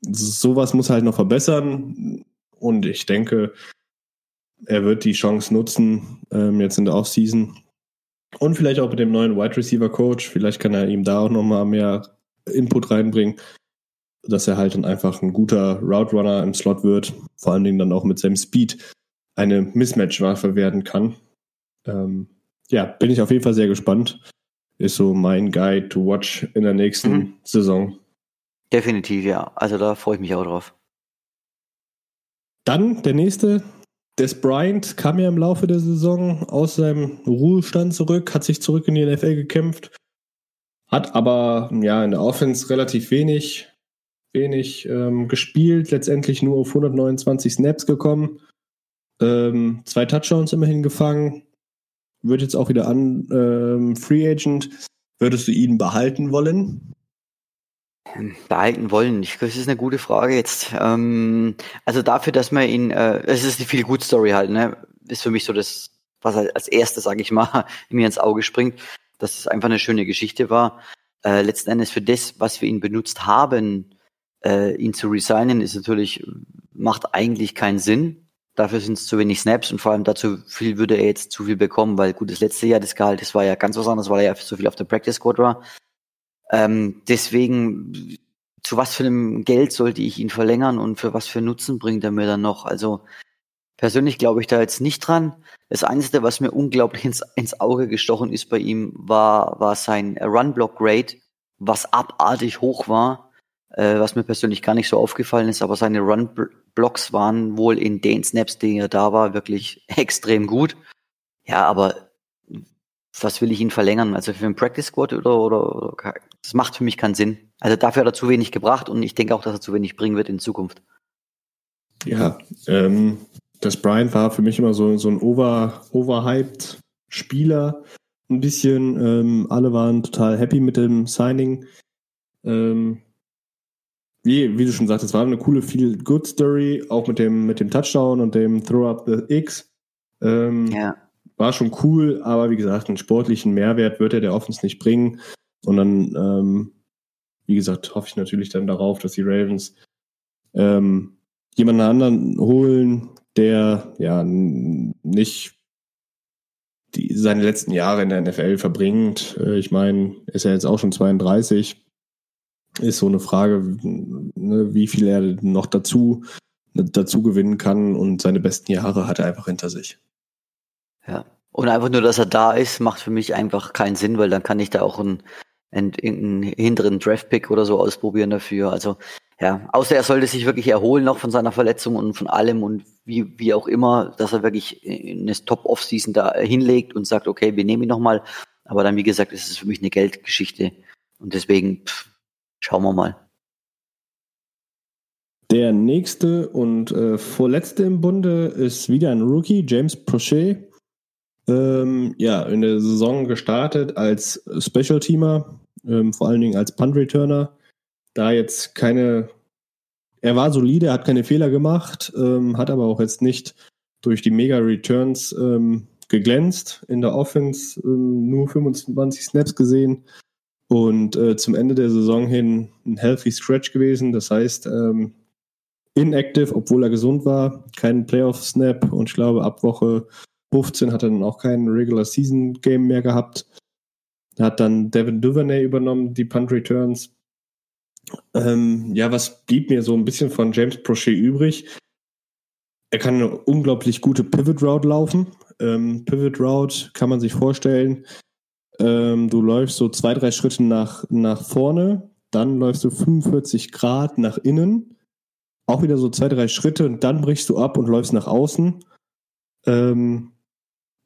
sowas muss er halt noch verbessern. Und ich denke, er wird die Chance nutzen, ähm, jetzt in der Offseason. Und vielleicht auch mit dem neuen Wide Receiver Coach. Vielleicht kann er ihm da auch nochmal mehr Input reinbringen, dass er halt dann einfach ein guter Route Runner im Slot wird. Vor allen Dingen dann auch mit seinem Speed eine Mismatch-Waffe werden kann. Ähm, ja, bin ich auf jeden Fall sehr gespannt. Ist so mein Guide to watch in der nächsten mhm. Saison. Definitiv, ja. Also da freue ich mich auch drauf. Dann der nächste. Des Bryant kam ja im Laufe der Saison aus seinem Ruhestand zurück, hat sich zurück in die NFL gekämpft, hat aber ja in der Offense relativ wenig, wenig ähm, gespielt, letztendlich nur auf 129 Snaps gekommen. Ähm, zwei Touchdowns immerhin gefangen. Wird jetzt auch wieder an ähm, Free Agent. Würdest du ihn behalten wollen? Behalten wollen. Ich, das ist eine gute Frage jetzt. Ähm, also dafür, dass man ihn, äh, es ist eine viel gut Story halt, ne? Ist für mich so das, was als erstes, sage ich mal, mir ins Auge springt, dass es einfach eine schöne Geschichte war. Äh, letzten Endes für das, was wir ihn benutzt haben, äh, ihn zu resignen, ist natürlich, macht eigentlich keinen Sinn. Dafür sind es zu wenig Snaps und vor allem dazu viel würde er jetzt zu viel bekommen, weil gut, das letzte Jahr das Gehalt, das war ja ganz was anderes, weil er ja so viel auf der Practice Squad war. Ähm, deswegen, zu was für einem Geld sollte ich ihn verlängern und für was für Nutzen bringt er mir dann noch? Also persönlich glaube ich da jetzt nicht dran. Das Einzige, was mir unglaublich ins, ins Auge gestochen ist bei ihm, war, war sein Run-Block-Rate, was abartig hoch war äh, was mir persönlich gar nicht so aufgefallen ist, aber seine Run-Blocks waren wohl in den Snaps, die er da war, wirklich extrem gut. Ja, aber was will ich ihn verlängern? Also für einen Practice Squad oder, oder, oder das macht für mich keinen Sinn. Also dafür hat er zu wenig gebracht und ich denke auch, dass er zu wenig bringen wird in Zukunft. Ja, ähm, das Bryant war für mich immer so, so ein over, overhyped Spieler. Ein bisschen, ähm, alle waren total happy mit dem Signing. Ähm, wie, wie du schon sagtest, war eine coole Feel-Good-Story, auch mit dem, mit dem Touchdown und dem Throw-Up the X. Ähm, ja. War schon cool, aber wie gesagt, einen sportlichen Mehrwert wird er der Offense nicht bringen. Und dann, ähm, wie gesagt, hoffe ich natürlich dann darauf, dass die Ravens ähm, jemanden anderen holen, der ja nicht die, seine letzten Jahre in der NFL verbringt. Äh, ich meine, ist er jetzt auch schon 32 ist so eine Frage, ne, wie viel er noch dazu, dazu gewinnen kann und seine besten Jahre hat er einfach hinter sich. Ja. Und einfach nur, dass er da ist, macht für mich einfach keinen Sinn, weil dann kann ich da auch einen, einen, einen hinteren Draftpick oder so ausprobieren dafür. Also ja, außer er sollte sich wirklich erholen noch von seiner Verletzung und von allem und wie, wie auch immer, dass er wirklich eine Top-Off-Season da hinlegt und sagt, okay, wir nehmen ihn nochmal. Aber dann, wie gesagt, ist es für mich eine Geldgeschichte. Und deswegen, pff, Schauen wir mal. Der nächste und äh, vorletzte im Bunde ist wieder ein Rookie, James Prochet. Ähm, ja, in der Saison gestartet als Special Teamer, ähm, vor allen Dingen als Punt Returner. Da jetzt keine, er war solide, hat keine Fehler gemacht, ähm, hat aber auch jetzt nicht durch die Mega Returns ähm, geglänzt in der Offense, ähm, nur 25 Snaps gesehen. Und äh, zum Ende der Saison hin ein healthy Scratch gewesen. Das heißt, ähm, inactive, obwohl er gesund war, kein Playoff-Snap und ich glaube, ab Woche 15 hat er dann auch kein Regular Season Game mehr gehabt. Er hat dann Devin Duvernay übernommen, die Punt Returns. Ähm, ja, was blieb mir so ein bisschen von James Prochet übrig? Er kann eine unglaublich gute Pivot Route laufen. Ähm, Pivot Route kann man sich vorstellen, ähm, du läufst so zwei, drei Schritte nach, nach vorne, dann läufst du 45 Grad nach innen, auch wieder so zwei, drei Schritte und dann brichst du ab und läufst nach außen. Ähm,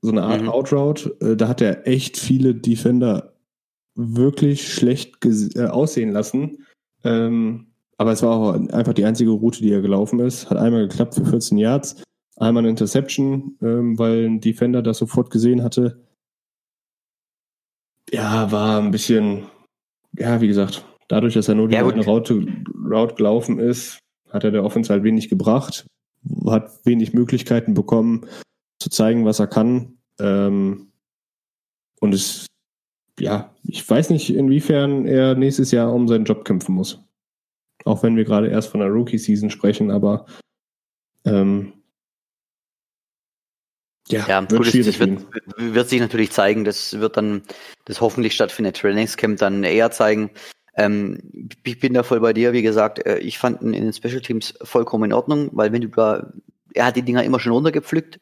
so eine Art mhm. Outroute. Äh, da hat er echt viele Defender wirklich schlecht äh, aussehen lassen. Ähm, Aber es war auch einfach die einzige Route, die er gelaufen ist. Hat einmal geklappt für 14 Yards, einmal eine Interception, ähm, weil ein Defender das sofort gesehen hatte. Ja, war ein bisschen, ja, wie gesagt, dadurch, dass er nur die Ja, Route, Route gelaufen ist, hat er der Offense halt wenig gebracht, hat wenig Möglichkeiten bekommen, zu zeigen, was er kann. Ähm, und es, ja, ich weiß nicht, inwiefern er nächstes Jahr um seinen Job kämpfen muss. Auch wenn wir gerade erst von der Rookie-Season sprechen, aber ähm, ja, Ja, wird gut, das, schwierig wird, wird sich natürlich zeigen. Das wird dann das hoffentlich stattfindende Trainingscamp dann eher zeigen. Ähm, ich bin da voll bei dir. Wie gesagt, äh, ich fand ihn in den Special Teams vollkommen in Ordnung, weil wenn du da, er hat die Dinger immer schon runtergepflückt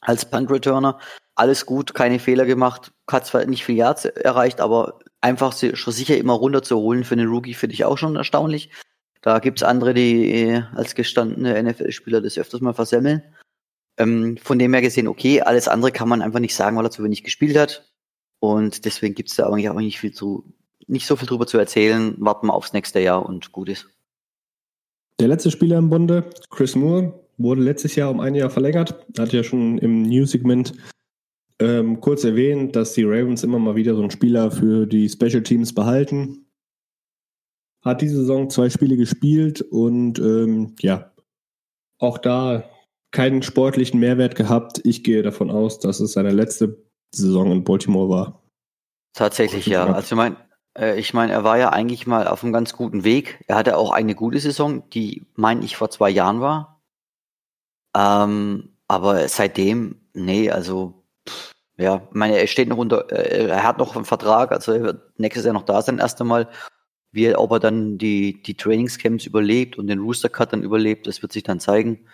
als Punt Returner. Alles gut, keine Fehler gemacht, hat zwar nicht viel Yards erreicht, aber einfach schon sicher immer runterzuholen für einen Rookie finde ich auch schon erstaunlich. Da gibt's andere, die äh, als gestandene NFL-Spieler das öfters mal versemmeln. Ähm, von dem her gesehen, okay, alles andere kann man einfach nicht sagen, weil er zu wenig gespielt hat. Und deswegen gibt's da eigentlich auch nicht viel zu, nicht so viel drüber zu erzählen. Warten wir aufs nächste Jahr und gut ist. Der letzte Spieler im Bunde, Chris Moore, wurde letztes Jahr um ein Jahr verlängert. Hat ja schon im News-Segment ähm, kurz erwähnt, dass die Ravens immer mal wieder so einen Spieler für die Special Teams behalten. Hat diese Saison zwei Spiele gespielt und ähm, ja, auch da keinen sportlichen Mehrwert gehabt. Ich gehe davon aus, dass es seine letzte Saison in Baltimore war. Tatsächlich, ja. Also ich mein, äh, ich meine, er war ja eigentlich mal auf einem ganz guten Weg. Er hatte auch eine gute Saison, die, meine ich, vor zwei Jahren war. Ähm, aber seitdem, nee, also, pff, ja, meine, er steht noch unter, äh, er hat noch einen Vertrag, also er wird nächstes Jahr noch da sein, erst einmal. Wie, ob er dann die, die Trainingscamps überlebt und den Rooster Cut dann überlebt, das wird sich dann zeigen.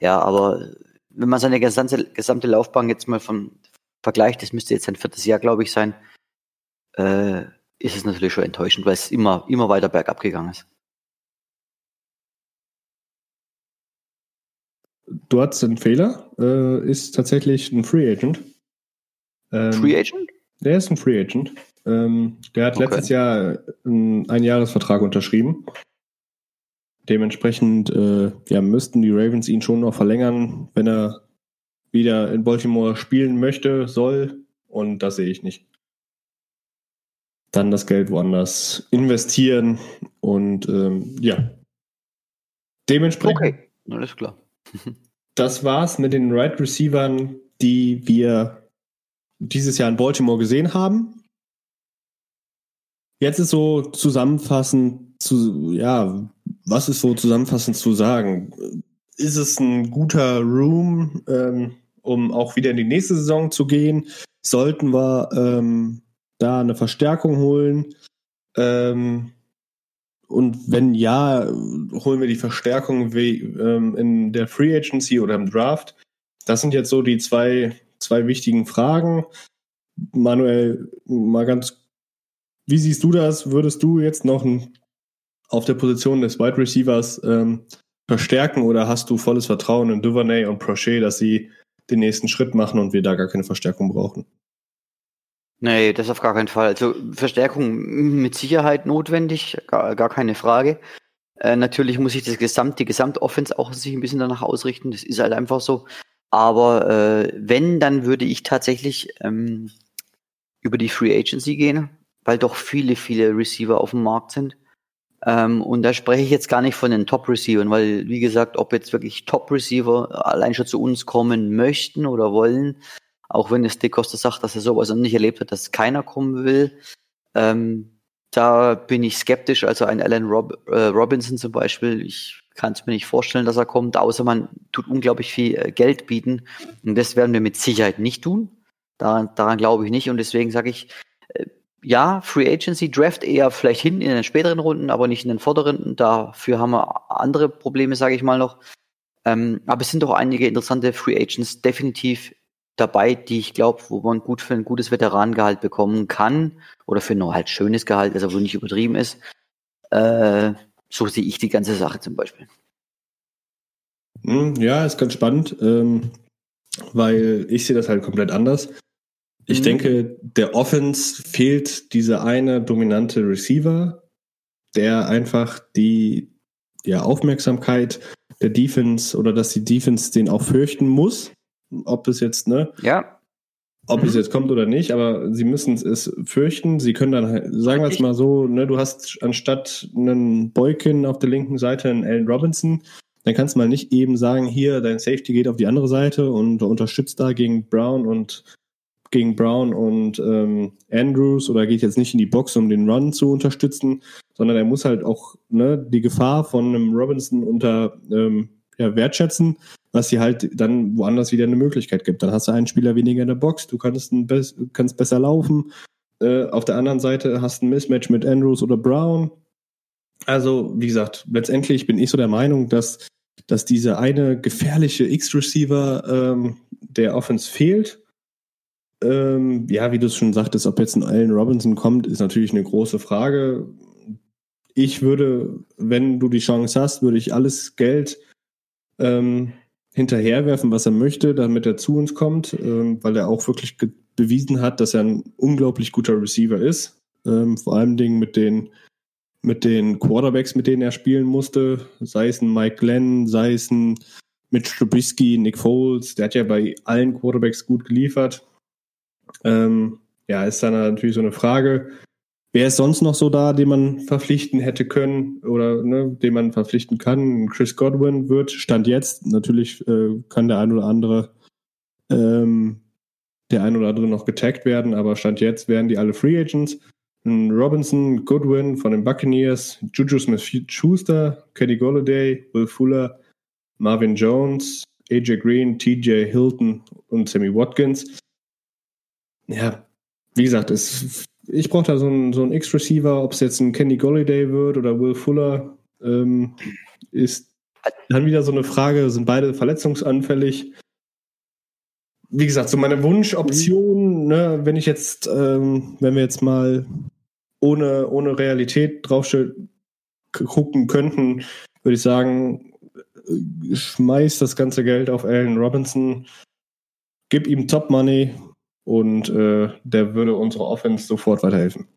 Ja, aber wenn man seine gesamte, gesamte Laufbahn jetzt mal von vergleicht, das müsste jetzt sein viertes Jahr, glaube ich, sein, äh, ist es natürlich schon enttäuschend, weil es immer, immer weiter bergab gegangen ist. Du hattest einen Fehler, äh, ist tatsächlich ein Free Agent. Ähm, Free Agent? Der ist ein Free Agent. Ähm, der hat Okay. letztes Jahr einen Einjahresvertrag unterschrieben. Dementsprechend äh, ja, müssten die Ravens ihn schon noch verlängern, wenn er wieder in Baltimore spielen möchte, soll. Und das sehe ich nicht. Dann das Geld woanders investieren und ähm, ja. Dementsprechend Okay, alles klar. Das war's mit den Right Receivern, die wir dieses Jahr in Baltimore gesehen haben. Jetzt ist so zusammenfassend zu, ja, was ist so zusammenfassend zu sagen? Ist es ein guter Room, ähm, um auch wieder in die nächste Saison zu gehen? Sollten wir ähm, da eine Verstärkung holen? Ähm, und wenn ja, holen wir die Verstärkung wie, ähm, in der Free Agency oder im Draft? Das sind jetzt so die zwei, zwei wichtigen Fragen. Manuel, mal ganz, wie siehst du das? Würdest du jetzt noch ein, auf der Position des Wide Receivers ähm, verstärken oder hast du volles Vertrauen in Duvernay und Prochet, dass sie den nächsten Schritt machen und wir da gar keine Verstärkung brauchen? Nee, das auf gar keinen Fall. Also Verstärkung mit Sicherheit notwendig, gar, gar keine Frage. Äh, natürlich muss ich das Gesamt, die Gesamtoffense auch sich ein bisschen danach ausrichten. Das ist halt einfach so. Aber äh, wenn, dann würde ich tatsächlich ähm, über die Free Agency gehen, weil doch viele, viele Receiver auf dem Markt sind. Ähm, und da spreche ich jetzt gar nicht von den Top-Receivern, weil, wie gesagt, ob jetzt wirklich Top-Receiver allein schon zu uns kommen möchten oder wollen, auch wenn es De Costa sagt, dass er sowas noch nicht erlebt hat, dass keiner kommen will. Ähm, da bin ich skeptisch. Also ein Alan Rob äh, Robinson zum Beispiel, ich kann es mir nicht vorstellen, dass er kommt, außer man tut unglaublich viel äh, Geld bieten. Und das werden wir mit Sicherheit nicht tun. Daran, daran glaube ich nicht. Und deswegen sage ich, äh, ja, Free Agency, Draft eher vielleicht hin in den späteren Runden, aber nicht in den vorderen. Dafür haben wir andere Probleme, sage ich mal noch. Ähm, aber es sind doch einige interessante Free Agents definitiv dabei, die ich glaube, wo man gut für ein gutes Veteranengehalt bekommen kann oder für ein halt schönes Gehalt, also wo nicht übertrieben ist. Äh, so sehe ich die ganze Sache zum Beispiel. Hm, Ja, ist ganz spannend, ähm, weil ich sehe das halt komplett anders. Ich Mhm. denke, der Offense fehlt dieser eine dominante Receiver, der einfach die ja, Aufmerksamkeit der Defense oder dass die Defense den auch fürchten muss. Ob es jetzt, ne? Ja. Ob mhm. es jetzt kommt oder nicht, aber sie müssen es fürchten. Sie können dann, sagen wir es mal so, ne, du hast anstatt einen Boykin auf der linken Seite einen Allen Robinson, dann kannst du mal nicht eben sagen, hier, dein Safety geht auf die andere Seite und unterstützt da gegen Brown und gegen Brown und ähm, Andrews oder geht jetzt nicht in die Box, um den Run zu unterstützen, sondern er muss halt auch ne, die Gefahr von einem Robinson unter ähm, ja, wertschätzen, was dir halt dann woanders wieder eine Möglichkeit gibt. Dann hast du einen Spieler weniger in der Box, du kannst, be kannst besser laufen. Äh, auf der anderen Seite hast du ein Mismatch mit Andrews oder Brown. Also, wie gesagt, letztendlich bin ich so der Meinung, dass, dass diese eine gefährliche X-Receiver ähm, der Offense fehlt ähm, ja, wie du es schon sagtest, ob jetzt ein Allen Robinson kommt, ist natürlich eine große Frage. Ich würde, wenn du die Chance hast, würde ich alles Geld ähm, hinterherwerfen, was er möchte, damit er zu uns kommt, ähm, weil er auch wirklich bewiesen hat, dass er ein unglaublich guter Receiver ist. Ähm, vor allem Dingen mit den, mit den Quarterbacks, mit denen er spielen musste, sei es ein Mike Glenn, sei es ein Mitch Trubisky, Nick Foles, der hat ja bei allen Quarterbacks gut geliefert. Ähm, ja, ist dann natürlich so eine Frage. Wer ist sonst noch so da, den man verpflichten hätte können oder ne, den man verpflichten kann? Chris Godwin wird, Stand jetzt, natürlich äh, kann der ein oder andere ähm, der ein oder andere noch getaggt werden, aber Stand jetzt werden die alle Free Agents. Robinson, Goodwin von den Buccaneers, Juju Smith-Schuster, Kenny Golladay, Will Fuller, Marvin Jones, AJ Green, TJ Hilton und Sammy Watkins ja, wie gesagt, es, ich brauche da so einen, so X-Receiver, ob es jetzt ein Kenny Golliday wird oder Will Fuller, ähm, ist dann wieder so eine Frage, sind beide verletzungsanfällig? Wie gesagt, so meine Wunschoption, ne, wenn ich jetzt, ähm, wenn wir jetzt mal ohne, ohne Realität drauf gucken könnten, würde ich sagen, schmeiß das ganze Geld auf Allen Robinson, gib ihm Top Money, und äh, der würde unserer Offense sofort weiterhelfen.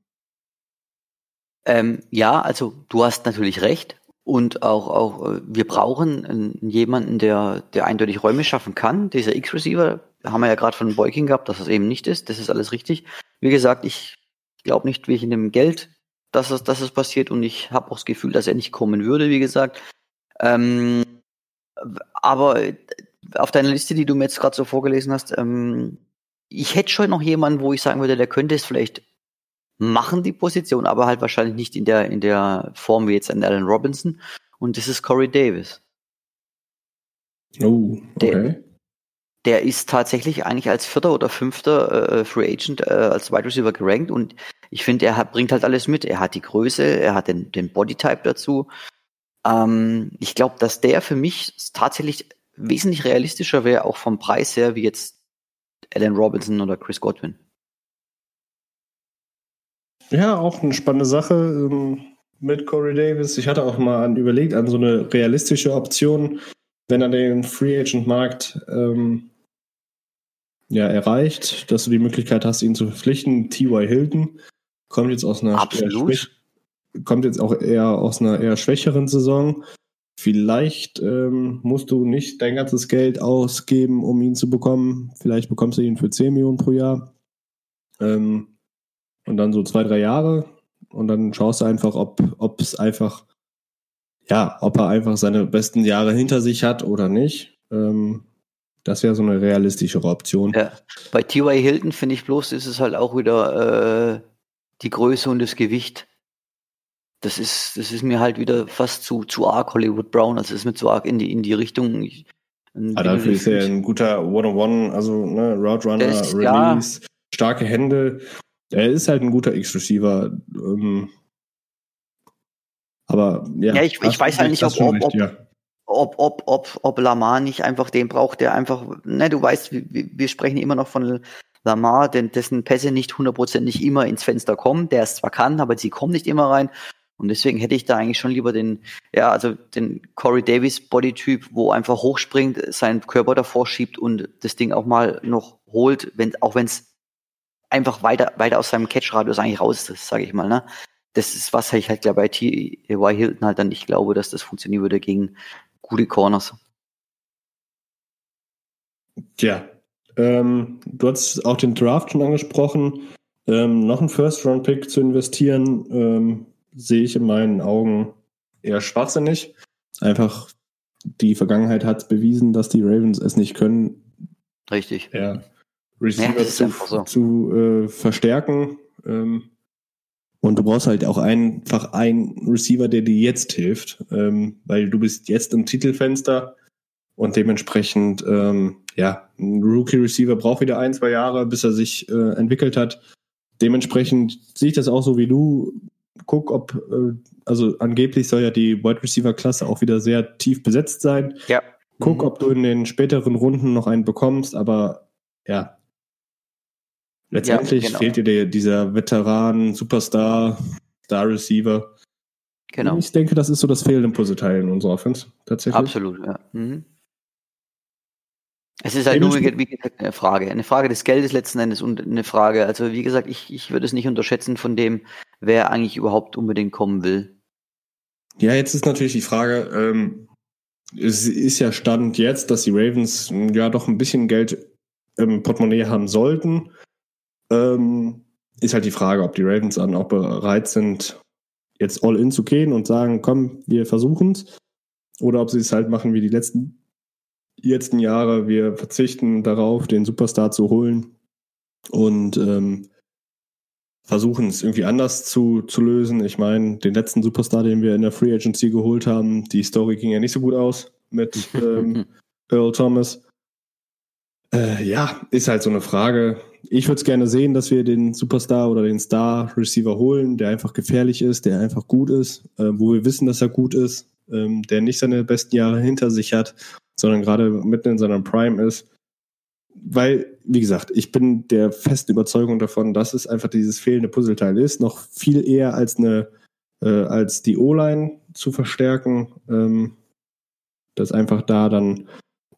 Ähm, ja, also du hast natürlich recht. Und auch, auch äh, wir brauchen jemanden, der, der eindeutig Räume schaffen kann. Dieser X-Receiver haben wir ja gerade von Beuking gehabt, dass das eben nicht ist. Das ist alles richtig. Wie gesagt, ich glaube nicht wegen dem Geld, dass es, dass es passiert. Und ich habe auch das Gefühl, dass er nicht kommen würde, wie gesagt. Ähm, aber auf deiner Liste, die du mir jetzt gerade so vorgelesen hast, ähm, ich hätte schon noch jemanden, wo ich sagen würde, der könnte es vielleicht machen, die Position, aber halt wahrscheinlich nicht in der, in der Form wie jetzt an Allen Robinson. Und das ist Corey Davis. Oh, okay. Der, der ist tatsächlich eigentlich als vierter oder fünfter äh, Free Agent äh, als Wide Receiver gerankt und ich finde, er hat, bringt halt alles mit. Er hat die Größe, er hat den, den Bodytype dazu. Ähm, ich glaube, dass der für mich tatsächlich wesentlich realistischer wäre, auch vom Preis her, wie jetzt Alan Robinson oder Chris Godwin. Ja, auch eine spannende Sache ähm, mit Corey Davis. Ich hatte auch mal an, überlegt an so eine realistische Option, wenn er den Free Agent Markt ähm, ja, erreicht, dass du die Möglichkeit hast, ihn zu verpflichten. T.Y. Hilton kommt jetzt aus einer kommt jetzt auch eher aus einer eher schwächeren Saison. Vielleicht ähm, musst du nicht dein ganzes Geld ausgeben, um ihn zu bekommen. Vielleicht bekommst du ihn für 10 Millionen pro Jahr. Ähm, und dann so zwei, drei Jahre. Und dann schaust du einfach, ob es einfach, ja, ob er einfach seine besten Jahre hinter sich hat oder nicht. Ähm, das wäre so eine realistischere Option. Ja. Bei T.Y. Hilton finde ich bloß, ist es halt auch wieder äh, die Größe und das Gewicht das ist, das ist mir halt wieder fast zu, zu arg Hollywood Brown, also ist mir zu arg in die, in die Richtung. Ich, ah, dafür ist er ein guter One-on-One, also ne, Route Runner, ist, Release, ja. starke Hände. Er ist halt ein guter X-Receiver. Ähm, aber ja. Ja, ich, ich weiß halt nicht, ob, ob, ob, ja. ob, ob, ob, ob Lamar nicht einfach den braucht, der einfach, ne, du weißt, wir, wir sprechen immer noch von Lamar, denn dessen Pässe nicht hundertprozentig immer ins Fenster kommen, der es zwar kann, aber sie kommen nicht immer rein. Und deswegen hätte ich da eigentlich schon lieber den, ja, also den Corey Davis Bodytyp, wo einfach hochspringt, seinen Körper davor schiebt und das Ding auch mal noch holt, wenn, auch wenn es einfach weiter, weiter aus seinem Catch-Radius eigentlich raus ist, sage ich mal, ne? das ist, was ich halt bei T.Y. Hilton halt dann nicht glaube, dass das funktionieren würde gegen gute Corners. Tja, ähm, du hast auch den Draft schon angesprochen. Ähm, noch einen First-Round-Pick zu investieren, ähm, sehe ich in meinen Augen eher schwachsinnig. Einfach die Vergangenheit hat bewiesen, dass die Ravens es nicht können. Richtig. Ja. Receiver ja, zu, so. zu äh, verstärken. Ähm, und du brauchst halt auch einfach einen Receiver, der dir jetzt hilft, ähm, weil du bist jetzt im Titelfenster und dementsprechend, ähm, ja, ein Rookie-Receiver braucht wieder ein, zwei Jahre, bis er sich äh, entwickelt hat. Dementsprechend sehe ich das auch so wie du. Guck, ob, äh, also angeblich soll ja die Wide Receiver-Klasse auch wieder sehr tief besetzt sein. Ja. Guck, mhm. ob du in den späteren Runden noch einen bekommst, aber ja, Letztendlich ja, genau. fehlt dir der, dieser Veteran, Superstar, Star Receiver. Genau. Ich denke, das ist so das fehlende Puzzleteil in unserer Offense, tatsächlich. Absolut, ja. Mhm. Es ist halt nur, wie gesagt, eine Frage. Eine Frage des Geldes letzten Endes und eine Frage, also wie gesagt, ich, ich würde es nicht unterschätzen von dem, wer eigentlich überhaupt unbedingt kommen will. Ja, jetzt ist natürlich die Frage, ähm, es ist ja Stand jetzt, dass die Ravens ja doch ein bisschen Geld im Portemonnaie haben sollten. Ähm, ist halt die Frage, ob die Ravens dann auch bereit sind, jetzt all in zu gehen und sagen, komm, wir versuchen es. Oder ob sie es halt machen wie die letzten, letzten Jahre, wir verzichten darauf, den Superstar zu holen und ähm, versuchen es irgendwie anders zu, zu lösen. Ich meine, den letzten Superstar, den wir in der Free Agency geholt haben, die Story ging ja nicht so gut aus mit ähm, Earl Thomas. Äh, ja, ist halt so eine Frage. Ich würde es gerne sehen, dass wir den Superstar oder den Star-Receiver holen, der einfach gefährlich ist, der einfach gut ist, äh, wo wir wissen, dass er gut ist, ähm, der nicht seine besten Jahre hinter sich hat, sondern gerade mitten in seiner Prime ist. Weil, wie gesagt, ich bin der festen Überzeugung davon, dass es einfach dieses fehlende Puzzleteil ist, noch viel eher als eine, äh, als die O-Line zu verstärken, ähm, dass einfach da dann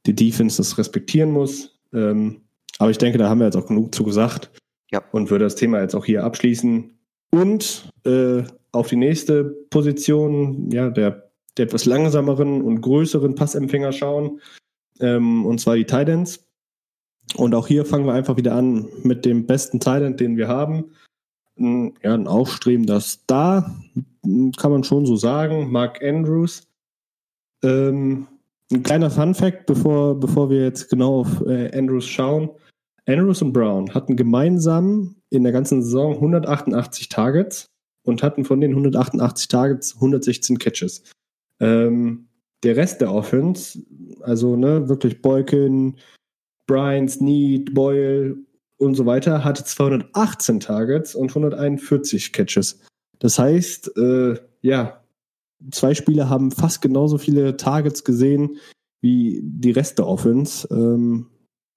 die Defense das respektieren muss. Ähm, aber ich denke, da haben wir jetzt auch genug zu gesagt. Ja. Und würde das Thema jetzt auch hier abschließen. Und äh, auf die nächste Position, ja, der, der etwas langsameren und größeren Passempfänger schauen. Ähm, und zwar die Titans. Und auch hier fangen wir einfach wieder an mit dem besten Titan, den wir haben. Ja, ein aufstrebender Star, kann man schon so sagen. Mark Andrews. Ähm, ein kleiner Fun Fact, bevor, bevor wir jetzt genau auf äh, Andrews schauen. Andrews und Brown hatten gemeinsam in der ganzen Saison 188 Targets und hatten von den 188 Targets 116 Catches. Ähm, der Rest der Offense, also ne, wirklich Boykin, Brian, Snead, Boyle und so weiter, hatte 218 Targets und 141 Catches. Das heißt, äh, ja, zwei Spieler haben fast genauso viele Targets gesehen wie die Rest der Offense. Ähm,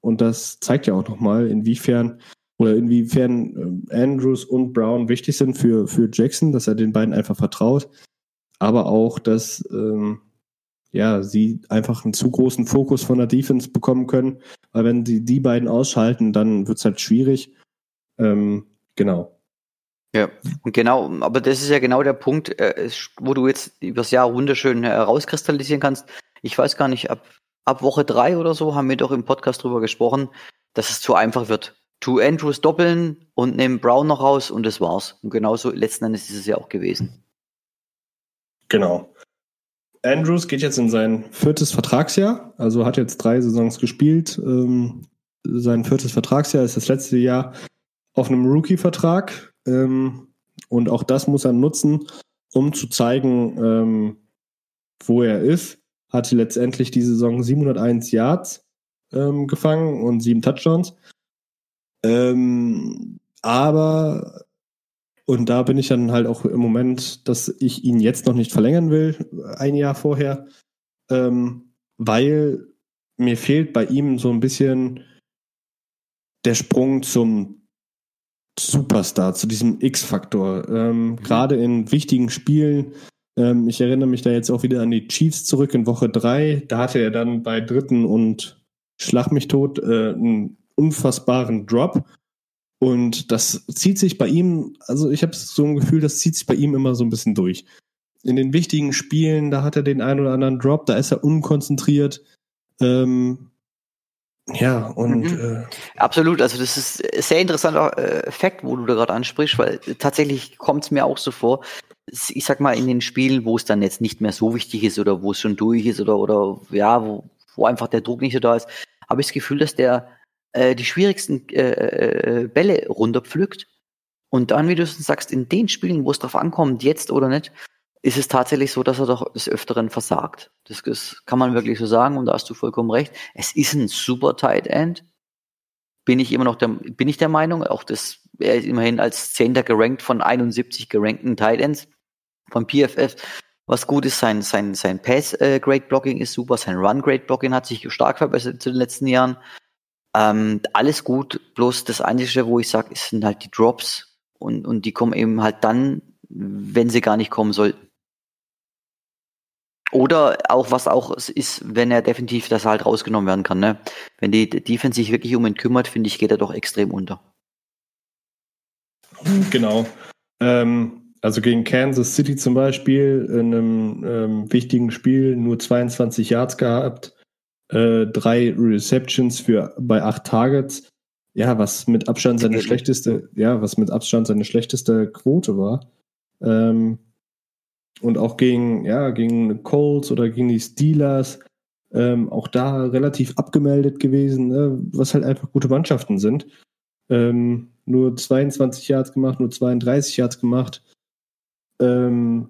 und das zeigt ja auch nochmal, inwiefern oder inwiefern äh, Andrews und Brown wichtig sind für, für Jackson, dass er den beiden einfach vertraut. Aber auch, dass ähm, ja, sie einfach einen zu großen Fokus von der Defense bekommen können. Weil wenn sie die beiden ausschalten, dann wird es halt schwierig. Ähm, genau. Ja, und genau, aber das ist ja genau der Punkt, äh, wo du jetzt übers Jahr wunderschön herauskristallisieren kannst. Ich weiß gar nicht, ab ab Woche drei oder so haben wir doch im Podcast drüber gesprochen, dass es zu einfach wird. Tu Andrews doppeln und nehmen Brown noch raus und das war's. Und genauso letzten Endes ist es ja auch gewesen. Genau. Andrews geht jetzt in sein viertes Vertragsjahr, also hat jetzt drei Saisons gespielt. Ähm, sein viertes Vertragsjahr ist das letzte Jahr auf einem Rookie-Vertrag. Ähm, und auch das muss er nutzen, um zu zeigen, ähm, wo er ist hatte letztendlich die Saison 701 Yards ähm, gefangen und sieben Touchdowns. Ähm, aber, und da bin ich dann halt auch im Moment, dass ich ihn jetzt noch nicht verlängern will, ein Jahr vorher, ähm, weil mir fehlt bei ihm so ein bisschen der Sprung zum Superstar, zu diesem X-Faktor. Ähm, mhm. Gerade in wichtigen Spielen ähm, ich erinnere mich da jetzt auch wieder an die Chiefs zurück in Woche drei. Da hatte er dann bei dritten und Schlag mich tot äh, einen unfassbaren Drop. Und das zieht sich bei ihm, also ich habe so ein Gefühl, das zieht sich bei ihm immer so ein bisschen durch. In den wichtigen Spielen, da hat er den einen oder anderen Drop, da ist er unkonzentriert. Ähm, ja, und mhm. äh, absolut. Also das ist ein sehr interessanter äh, Fakt, wo du da gerade ansprichst, weil tatsächlich kommt es mir auch so vor. Ich sag mal in den Spielen, wo es dann jetzt nicht mehr so wichtig ist oder wo es schon durch ist oder oder ja, wo, wo einfach der Druck nicht so da ist, habe ich das Gefühl, dass der äh, die schwierigsten äh, äh, Bälle runterpflückt und dann, wie du es sagst, in den Spielen, wo es drauf ankommt, jetzt oder nicht, ist es tatsächlich so, dass er doch des Öfteren versagt. Das, das kann man wirklich so sagen und da hast du vollkommen recht. Es ist ein super Tight End. Bin ich immer noch der, bin ich der Meinung, auch das, er ist immerhin als Zehnter gerankt von 71 gerankten Tight Ends von PFF. Was gut ist, sein, sein, sein Pass äh, Great Blocking ist super, sein Run Great Blocking hat sich stark verbessert in den letzten Jahren. Ähm, alles gut, bloß das Einzige, wo ich sage, sind halt die Drops und, und die kommen eben halt dann, wenn sie gar nicht kommen sollten. Oder auch, was auch ist, wenn er definitiv das halt rausgenommen werden kann. Ne? Wenn die Defense sich wirklich um ihn kümmert, finde ich, geht er doch extrem unter. Genau. Ähm, also gegen Kansas City zum Beispiel in einem ähm, wichtigen Spiel nur 22 Yards gehabt, äh, drei Receptions für bei acht Targets. Ja, was mit Abstand seine schlechteste, ja, was mit Abstand seine schlechteste Quote war. Ähm, und auch gegen, ja, gegen Colts oder gegen die Steelers, ähm, auch da relativ abgemeldet gewesen, ne? was halt einfach gute Mannschaften sind. Ähm, nur 22 Yards gemacht, nur 32 Yards gemacht. Ähm,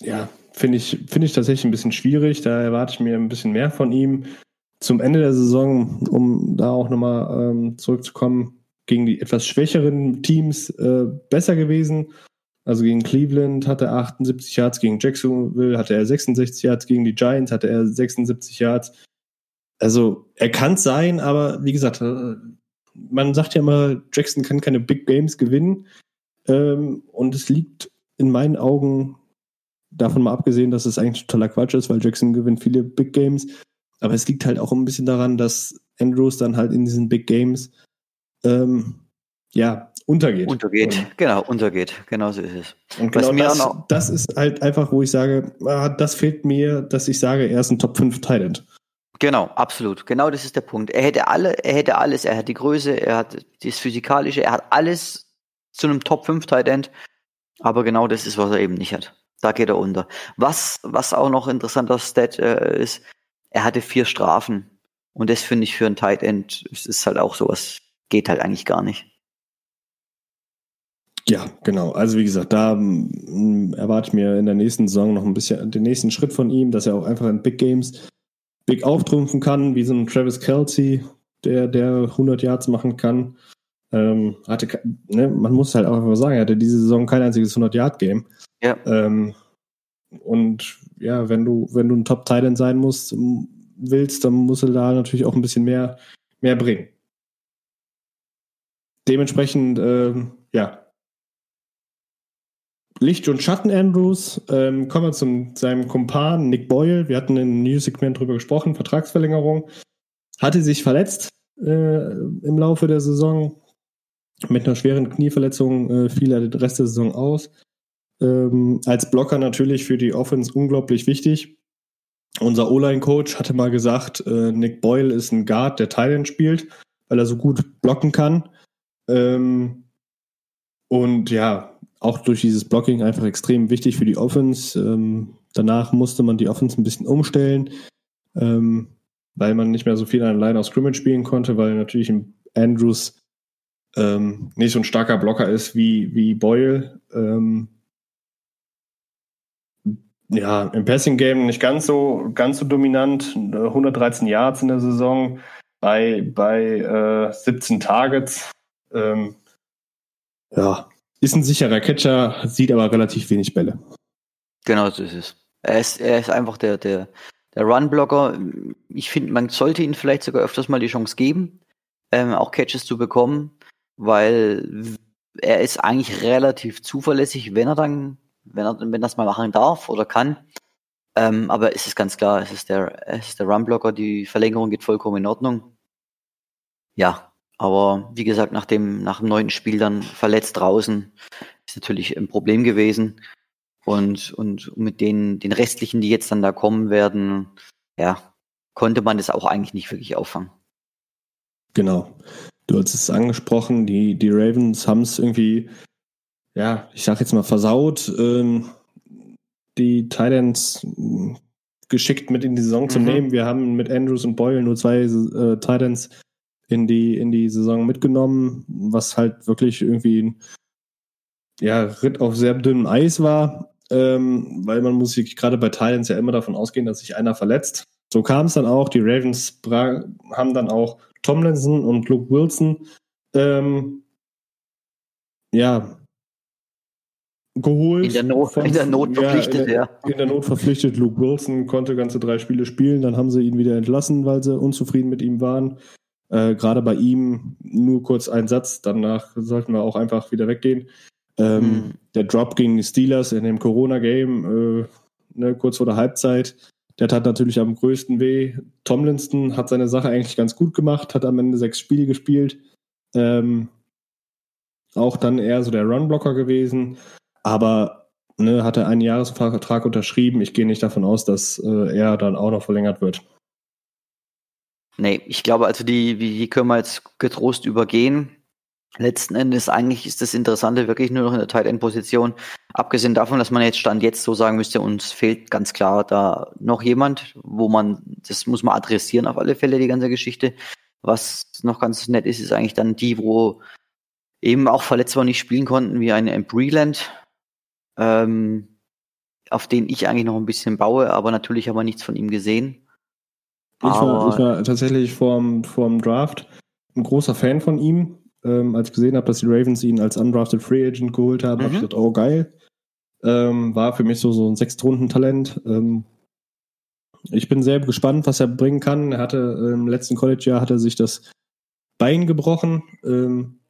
ja, finde ich, finde ich tatsächlich ein bisschen schwierig. Da erwarte ich mir ein bisschen mehr von ihm. Zum Ende der Saison, um da auch nochmal ähm, zurückzukommen, gegen die etwas schwächeren Teams äh, besser gewesen. Also gegen Cleveland hatte er 78 Yards, gegen Jacksonville hatte er 66 Yards, gegen die Giants hatte er 76 Yards. Also er kann es sein, aber wie gesagt, äh, man sagt ja immer, Jackson kann keine Big Games gewinnen. Ähm, und es liegt in meinen Augen, davon mal abgesehen, dass es eigentlich totaler Quatsch ist, weil Jackson gewinnt viele Big Games. Aber es liegt halt auch ein bisschen daran, dass Andrews dann halt in diesen Big Games ähm, ja, untergeht. Untergeht, und, genau, untergeht. Genau so ist es. Und genau das, das, ist halt einfach, wo ich sage, ah, das fehlt mir, dass ich sage, er ist ein Top 5 Talent. Genau, absolut. Genau das ist der Punkt. Er hätte alle, er hätte alles, er hat die Größe, er hat das Physikalische, er hat alles zu einem Top 5 Talent. Aber genau das ist, was er eben nicht hat. Da geht er unter. Was, was auch noch interessanter Stat äh, ist, er hatte vier Strafen. Und das finde ich für ein Tight End, ist halt auch sowas, geht halt eigentlich gar nicht. Ja, genau. Also wie gesagt, da m, erwarte ich mir in der nächsten Saison noch ein bisschen den nächsten Schritt von ihm, dass er auch einfach in Big Games big auftrumpfen kann, wie so ein Travis Kelsey, der, der 100 Yards machen kann. Ähm, hatte, ne, man muss halt auch einfach sagen, er hatte diese Saison kein einziges 100-Yard-Game. Ja. Ähm, und ja, wenn du, wenn du ein Top-Titan sein musst, willst, dann musst du da natürlich auch ein bisschen mehr, mehr bringen. Dementsprechend, ähm, ja, Licht und Schatten Andrews. Ähm, kommen wir zu seinem Kumpan Nick Boyle. Wir hatten in News-Segment drüber gesprochen, Vertragsverlängerung. Hatte sich verletzt äh, im Laufe der Saison. Mit einer schweren Knieverletzung äh, fiel er den Rest der Saison aus. Ähm, als Blocker natürlich für die Offense unglaublich wichtig. Unser O-Line-Coach hatte mal gesagt, äh, Nick Boyle ist ein Guard, der Thailand spielt, weil er so gut blocken kann. Ähm, und ja, auch durch dieses Blocking einfach extrem wichtig für die Offense. Ähm, danach musste man die Offense ein bisschen umstellen, ähm, weil man nicht mehr so viel an Line of Scrimmage spielen konnte, weil natürlich Andrews ähm, nicht so ein starker Blocker ist wie, wie Boyle. Ja, im Passing Game nicht ganz so, ganz so dominant. 113 Yards in der Saison bei, bei äh, 17 Targets. Ähm, ja, ist ein sicherer Catcher, sieht aber relativ wenig Bälle. Genau so ist es. Er ist, er ist einfach der, der, der Run-Blocker. Ich finde, man sollte ihm vielleicht sogar öfters mal die Chance geben, ähm, auch Catches zu bekommen, weil er ist eigentlich relativ zuverlässig, wenn er dann, wenn er, wenn das mal machen darf oder kann. Ähm, aber es ist ganz klar, es ist der, es ist der Run-Blocker, die Verlängerung geht vollkommen in Ordnung. Ja, Aber wie gesagt, nach dem, nach dem neunten Spiel dann verletzt draußen, ist natürlich ein Problem gewesen. Und, und mit den, den restlichen, die jetzt dann da kommen werden, ja, konnte man das auch eigentlich nicht wirklich auffangen. Genau. Du hast es angesprochen, die, die Ravens haben es irgendwie, ja, ich sag jetzt mal versaut, ähm, die Titans geschickt mit in die Saison mhm. zu nehmen. Wir haben mit Andrews und Boyle nur zwei äh, Titans in die, in die Saison mitgenommen, was halt wirklich irgendwie ein ja, Ritt auf sehr dünnem Eis war, ähm, weil man muss sich gerade bei Titans ja immer davon ausgehen, dass sich einer verletzt. So kam es dann auch. Die Ravens haben dann auch Tomlinson und Luke Wilson ähm, ja, geholt. In der, Not, in der Not verpflichtet, ja, in, in der Not verpflichtet. Luke Wilson konnte ganze drei Spiele spielen, dann haben sie ihn wieder entlassen, weil sie unzufrieden mit ihm waren. Äh, Gerade bei ihm nur kurz ein Satz, danach sollten wir auch einfach wieder weggehen. Ähm, mhm. Der Drop gegen die Steelers in dem Corona-Game, äh, ne, kurz vor der Halbzeit, der tat natürlich am größten weh. Tomlinson hat seine Sache eigentlich ganz gut gemacht, hat am Ende sechs Spiele gespielt. Ähm, auch dann eher so der Runblocker gewesen. Aber ne, hat er einen Jahresvertrag unterschrieben. Ich gehe nicht davon aus, dass äh, er dann auch noch verlängert wird. Nee, ich glaube, also die, die können wir jetzt getrost übergehen. Letzten Endes eigentlich ist das Interessante wirklich nur noch in der Tight End Position. Abgesehen davon, dass man jetzt Stand jetzt so sagen müsste, uns fehlt ganz klar da noch jemand, wo man, das muss man adressieren auf alle Fälle, die ganze Geschichte. Was noch ganz nett ist, ist eigentlich dann die, wo eben auch verletzt nicht spielen konnten, wie eine Breland, ähm, auf den ich eigentlich noch ein bisschen baue, aber natürlich haben wir nichts von ihm gesehen. Ich war, ich war tatsächlich vorm, vorm Draft ein großer Fan von ihm. Ähm, als ich gesehen habe, dass die Ravens ihn als undrafted Free Agent geholt haben, mhm. habe ich gedacht, oh geil. Ähm, war für mich so, so ein Sechstrunden-Talent. Ähm, ich bin sehr gespannt, was er bringen kann. Er hatte im letzten College-Jahr hat er sich das Bein gebrochen, ähm,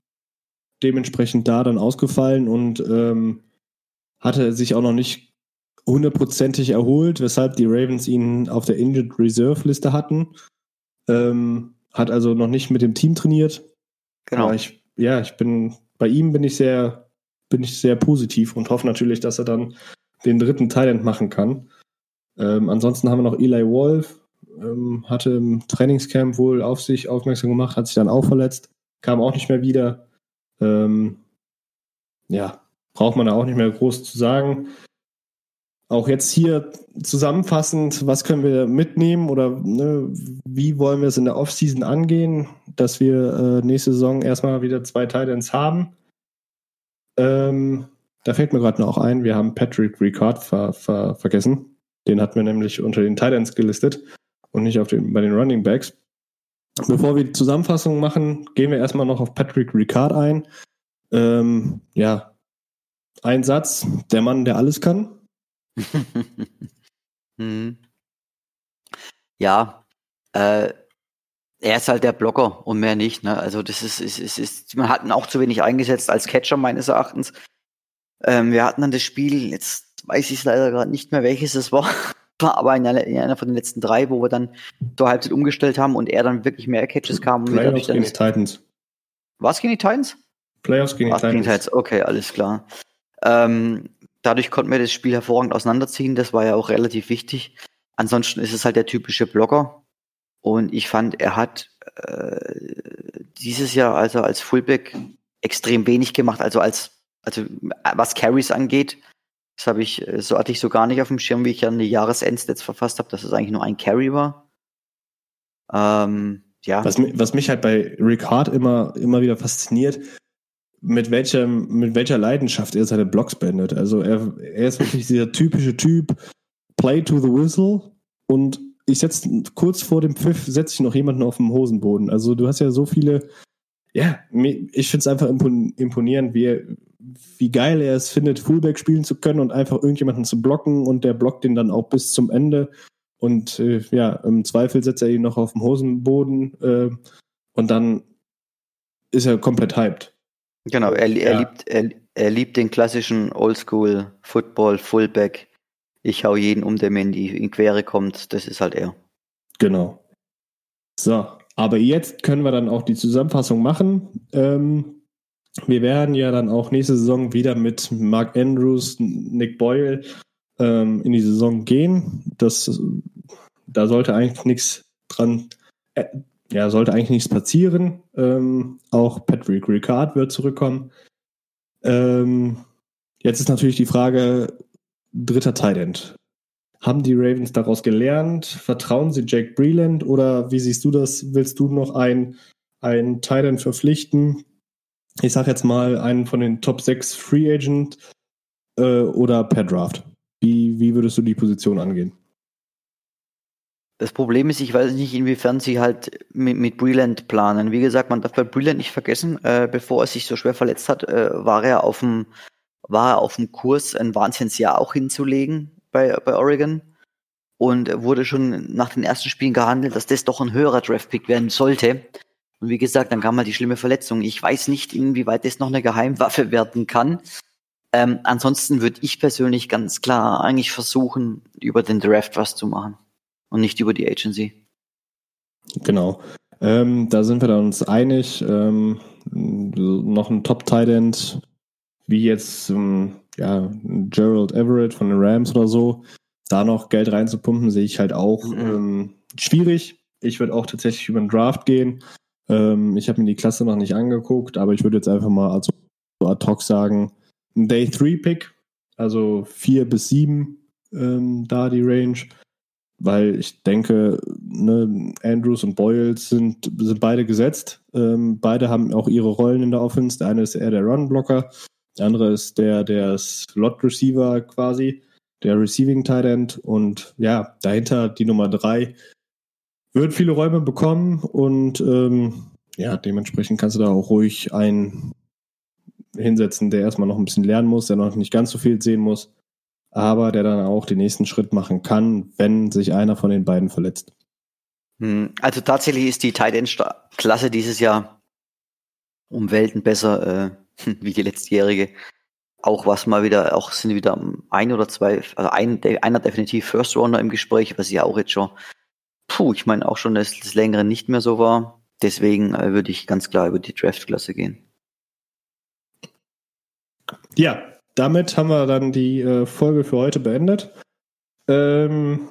dementsprechend da dann ausgefallen und ähm, hatte sich auch noch nicht hundertprozentig erholt, weshalb die Ravens ihn auf der Injured Reserve Liste hatten. Ähm, hat also noch nicht mit dem Team trainiert. Genau. Aber ich, ja, ich bin, bei ihm bin ich sehr, bin ich sehr positiv und hoffe natürlich, dass er dann den dritten Talent machen kann. Ähm, ansonsten haben wir noch Eli Wolf, ähm, hatte im Trainingscamp wohl auf sich aufmerksam gemacht, hat sich dann auch verletzt, kam auch nicht mehr wieder. Ähm, ja, braucht man da auch nicht mehr groß zu sagen. Auch jetzt hier zusammenfassend, was können wir mitnehmen oder ne, wie wollen wir es in der Offseason angehen, dass wir äh, nächste Saison erstmal wieder zwei Titans haben. Ähm, da fällt mir gerade noch ein, wir haben Patrick Ricard ver ver vergessen. Den hatten wir nämlich unter den Titans gelistet und nicht auf den, bei den Running Backs. Bevor wir die Zusammenfassung machen, gehen wir erstmal noch auf Patrick Ricard ein. Ähm, ja, ein Satz, der Mann, der alles kann. hm. Ja, äh, er ist halt der Blocker und mehr nicht. Ne? Also das ist, ist, ist, ist, man hat ihn auch zu wenig eingesetzt als Catcher meines Erachtens. Ähm, wir hatten dann das Spiel, jetzt weiß ich es leider gerade nicht mehr, welches es war, aber in einer, in einer, von den letzten drei, wo wir dann zur Halbzeit umgestellt haben und er dann wirklich mehr Catches kam. Playoffs gegen die Titans. Was gegen die Titans? Playoffs gegen die Titans. Gegen Titans. Okay, alles klar. Ähm, dadurch konnten wir das Spiel hervorragend auseinanderziehen. Das war ja auch relativ wichtig. Ansonsten ist es halt der typische Blocker. Und ich fand, er hat äh, dieses Jahr also als Fullback extrem wenig gemacht. Also als, also was Carries angeht, das habe ich, so hatte ich so gar nicht auf dem Schirm, wie ich ja eine Jahresendstats verfasst habe, dass es eigentlich nur ein Carry war. Ähm, ja. Was, was mich halt bei Rick Hart immer, immer wieder fasziniert, mit welcher, mit welcher Leidenschaft er seine Blogs beendet. Also er, er ist wirklich dieser typische Typ, play to the whistle und ich setze kurz vor dem Pfiff setze ich noch jemanden auf dem Hosenboden. Also du hast ja so viele, ja, ich finde es einfach imponierend, wie, wie geil er es findet, Fullback spielen zu können und einfach irgendjemanden zu blocken und der blockt den dann auch bis zum Ende. Und äh, ja, im Zweifel setzt er ihn noch auf dem Hosenboden äh, und dann ist er komplett hyped. Genau, er, er, ja. liebt, er, er liebt den klassischen Oldschool Football Fullback. Ich hau jeden um, der mir in die in Quere kommt. Das ist halt er. Genau. So, aber jetzt können wir dann auch die Zusammenfassung machen. Ähm, wir werden ja dann auch nächste Saison wieder mit Mark Andrews, Nick Boyle ähm, in die Saison gehen. Das, da sollte eigentlich nichts dran, äh, ja, sollte eigentlich nichts passieren. Ähm, auch Patrick Ricard wird zurückkommen. Ähm, jetzt ist natürlich die Frage, dritter Tight End. Haben die Ravens daraus gelernt? Vertrauen sie Jack Breland oder wie siehst du das? Willst du noch ein, ein Tight End verpflichten? Ich sag jetzt mal einen von den Top 6 Free Agent äh, oder per Draft. Wie, wie würdest du die Position angehen? Das Problem ist, ich weiß nicht, inwiefern sie halt mit, mit Breland planen. Wie gesagt, man darf bei Breland nicht vergessen, äh, bevor er sich so schwer verletzt hat, äh, war er auf dem war er auf dem Kurs, ein Wahnsinnsjahr auch hinzulegen bei, bei Oregon und wurde schon nach den ersten Spielen gehandelt, dass das doch ein höherer Draftpick werden sollte. Und wie gesagt, dann kam mal die schlimme Verletzung. Ich weiß nicht, inwieweit das noch eine Geheimwaffe werden kann. Ähm, ansonsten würde ich persönlich ganz klar eigentlich versuchen, über den Draft was zu machen und nicht über die Agency. Genau. Ähm, da sind wir dann uns einig. Ähm, noch ein Top-Tight-End, wie jetzt ähm, ja, Gerald Everett von den Rams oder so, da noch Geld reinzupumpen, sehe ich halt auch mhm. ähm, schwierig. Ich würde auch tatsächlich über den Draft gehen. Ähm, ich habe mir die Klasse noch nicht angeguckt, aber ich würde jetzt einfach mal also ad hoc sagen, ein Day 3 Pick, also 4 bis 7 ähm, da die Range weil ich denke, ne, Andrews und Boyles sind, sind beide gesetzt. Ähm, beide haben auch ihre Rollen in der Offense. Der eine ist eher der Run-Blocker, der andere ist der, der Slot-Receiver quasi, der Receiving Tight End. Und ja, dahinter die Nummer drei wird viele Räume bekommen und ähm, ja, dementsprechend kannst du da auch ruhig einen hinsetzen, der erstmal noch ein bisschen lernen muss, der noch nicht ganz so viel sehen muss aber der dann auch den nächsten Schritt machen kann, wenn sich einer von den beiden verletzt. Hm, also tatsächlich ist die Tight End Klasse dieses Jahr um Welten besser äh, wie die letztjährige. Auch was mal wieder, auch sind wieder ein oder zwei, also ein, einer definitiv First Runner im Gespräch, was ja auch jetzt schon, puh, ich meine auch schon das, das längere nicht mehr so war. Deswegen äh, würde ich ganz klar über die Draft-Klasse gehen. Ja, damit haben wir dann die äh, Folge für heute beendet. Ähm,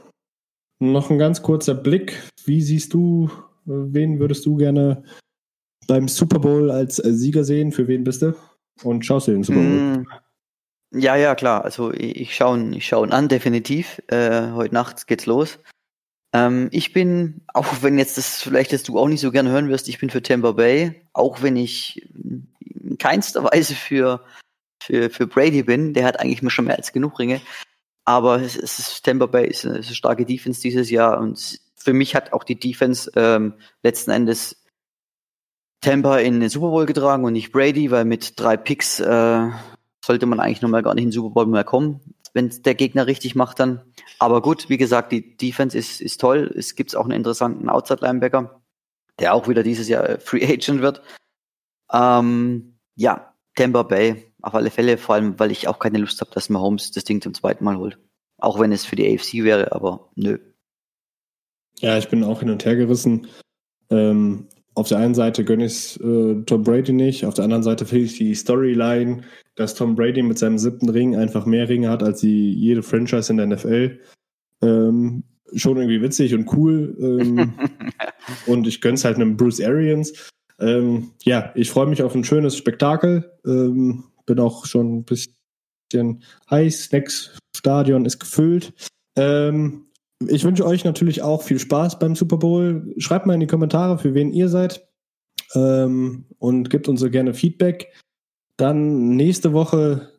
noch ein ganz kurzer Blick. Wie siehst du, äh, wen würdest du gerne beim Super Bowl als äh, Sieger sehen? Für wen bist du? Und schaust du den Super Bowl? Mm, ja, ja, klar. Also ich, schaue ihn, ich schau ihn an, definitiv. Äh, heute Nacht geht's los. Ähm, ich bin, auch wenn jetzt das vielleicht jetzt du auch nicht so gerne hören wirst, ich bin für Tampa Bay, auch wenn ich in keinster Weise für für, für Brady bin. Der hat eigentlich schon mehr als genug Ringe. Aber es, ist, Tampa Bay ist eine, ist eine starke Defense dieses Jahr und für mich hat auch die Defense ähm, letzten Endes Tampa in den Super Bowl getragen und nicht Brady, weil mit drei Picks äh, sollte man eigentlich nochmal gar nicht in den Super Bowl mehr kommen, wenn der Gegner richtig macht dann. Aber gut, wie gesagt, die Defense ist, ist toll. Es gibt auch einen interessanten Outside-Linebacker, der auch wieder dieses Jahr Free Agent wird. Ähm, ja, Tampa Bay auf alle Fälle, vor allem, weil ich auch keine Lust habe, dass Mahomes das Ding zum zweiten Mal holt. Auch wenn es für die AFC wäre, aber nö. Ja, ich bin auch hin und her gerissen. Ähm, auf der einen Seite gönne ich äh, Tom Brady nicht, auf der anderen Seite finde ich die Storyline, dass Tom Brady mit seinem siebten Ring einfach mehr Ringe hat als die, jede Franchise in der NFL. Ähm, schon irgendwie witzig und cool. Ähm, und ich gönne es halt einem Bruce Arians. Ähm, ja, ich freue mich auf ein schönes Spektakel. Ähm, bin auch schon ein bisschen heiß. Snacks Stadion ist gefüllt. Ähm, ich wünsche euch natürlich auch viel Spaß beim Super Bowl. Schreibt mal in die Kommentare, für wen ihr seid. Ähm, und gebt uns so gerne Feedback. Dann nächste Woche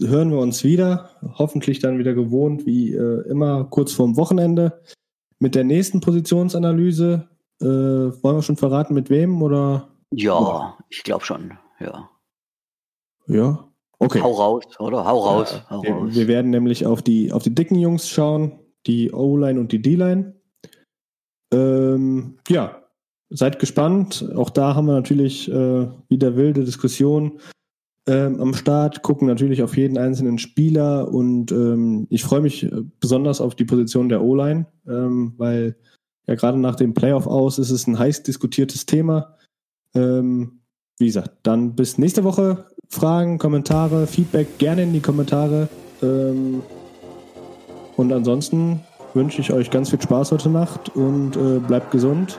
hören wir uns wieder. Hoffentlich dann wieder gewohnt, wie äh, immer, kurz vorm Wochenende. Mit der nächsten Positionsanalyse. Äh, wollen wir schon verraten, mit wem? Oder? Ja, ich glaube schon, ja. Ja, okay. Hau raus, oder? Hau raus. Ja, hau wir, raus. wir, werden nämlich auf die, auf die dicken Jungs schauen, die O-Line und die D-Line. Ähm, ja, seid gespannt. Auch da haben wir natürlich äh, wieder wilde Diskussionen ähm, am Start, gucken natürlich auf jeden einzelnen Spieler und ähm, ich freue mich besonders auf die Position der O-Line, ähm, weil ja gerade nach dem Playoff aus ist es ein heiß diskutiertes Thema. Ähm, wie gesagt, dann bis nächste Woche. Fragen, Kommentare, Feedback gerne in die Kommentare. Ähm, und ansonsten wünsche ich euch ganz viel Spaß heute Nacht und äh, bleibt gesund.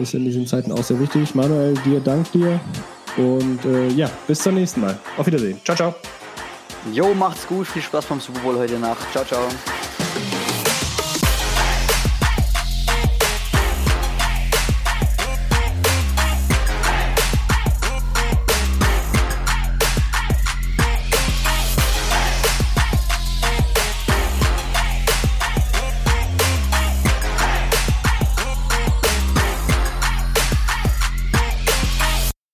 Ist in diesen Zeiten auch sehr wichtig. Manuel, dir dank dir. Und äh, ja, bis zum nächsten Mal. Auf Wiedersehen. Ciao, ciao. Jo, macht's gut. Viel Spaß beim Super Bowl heute Nacht. Ciao, ciao.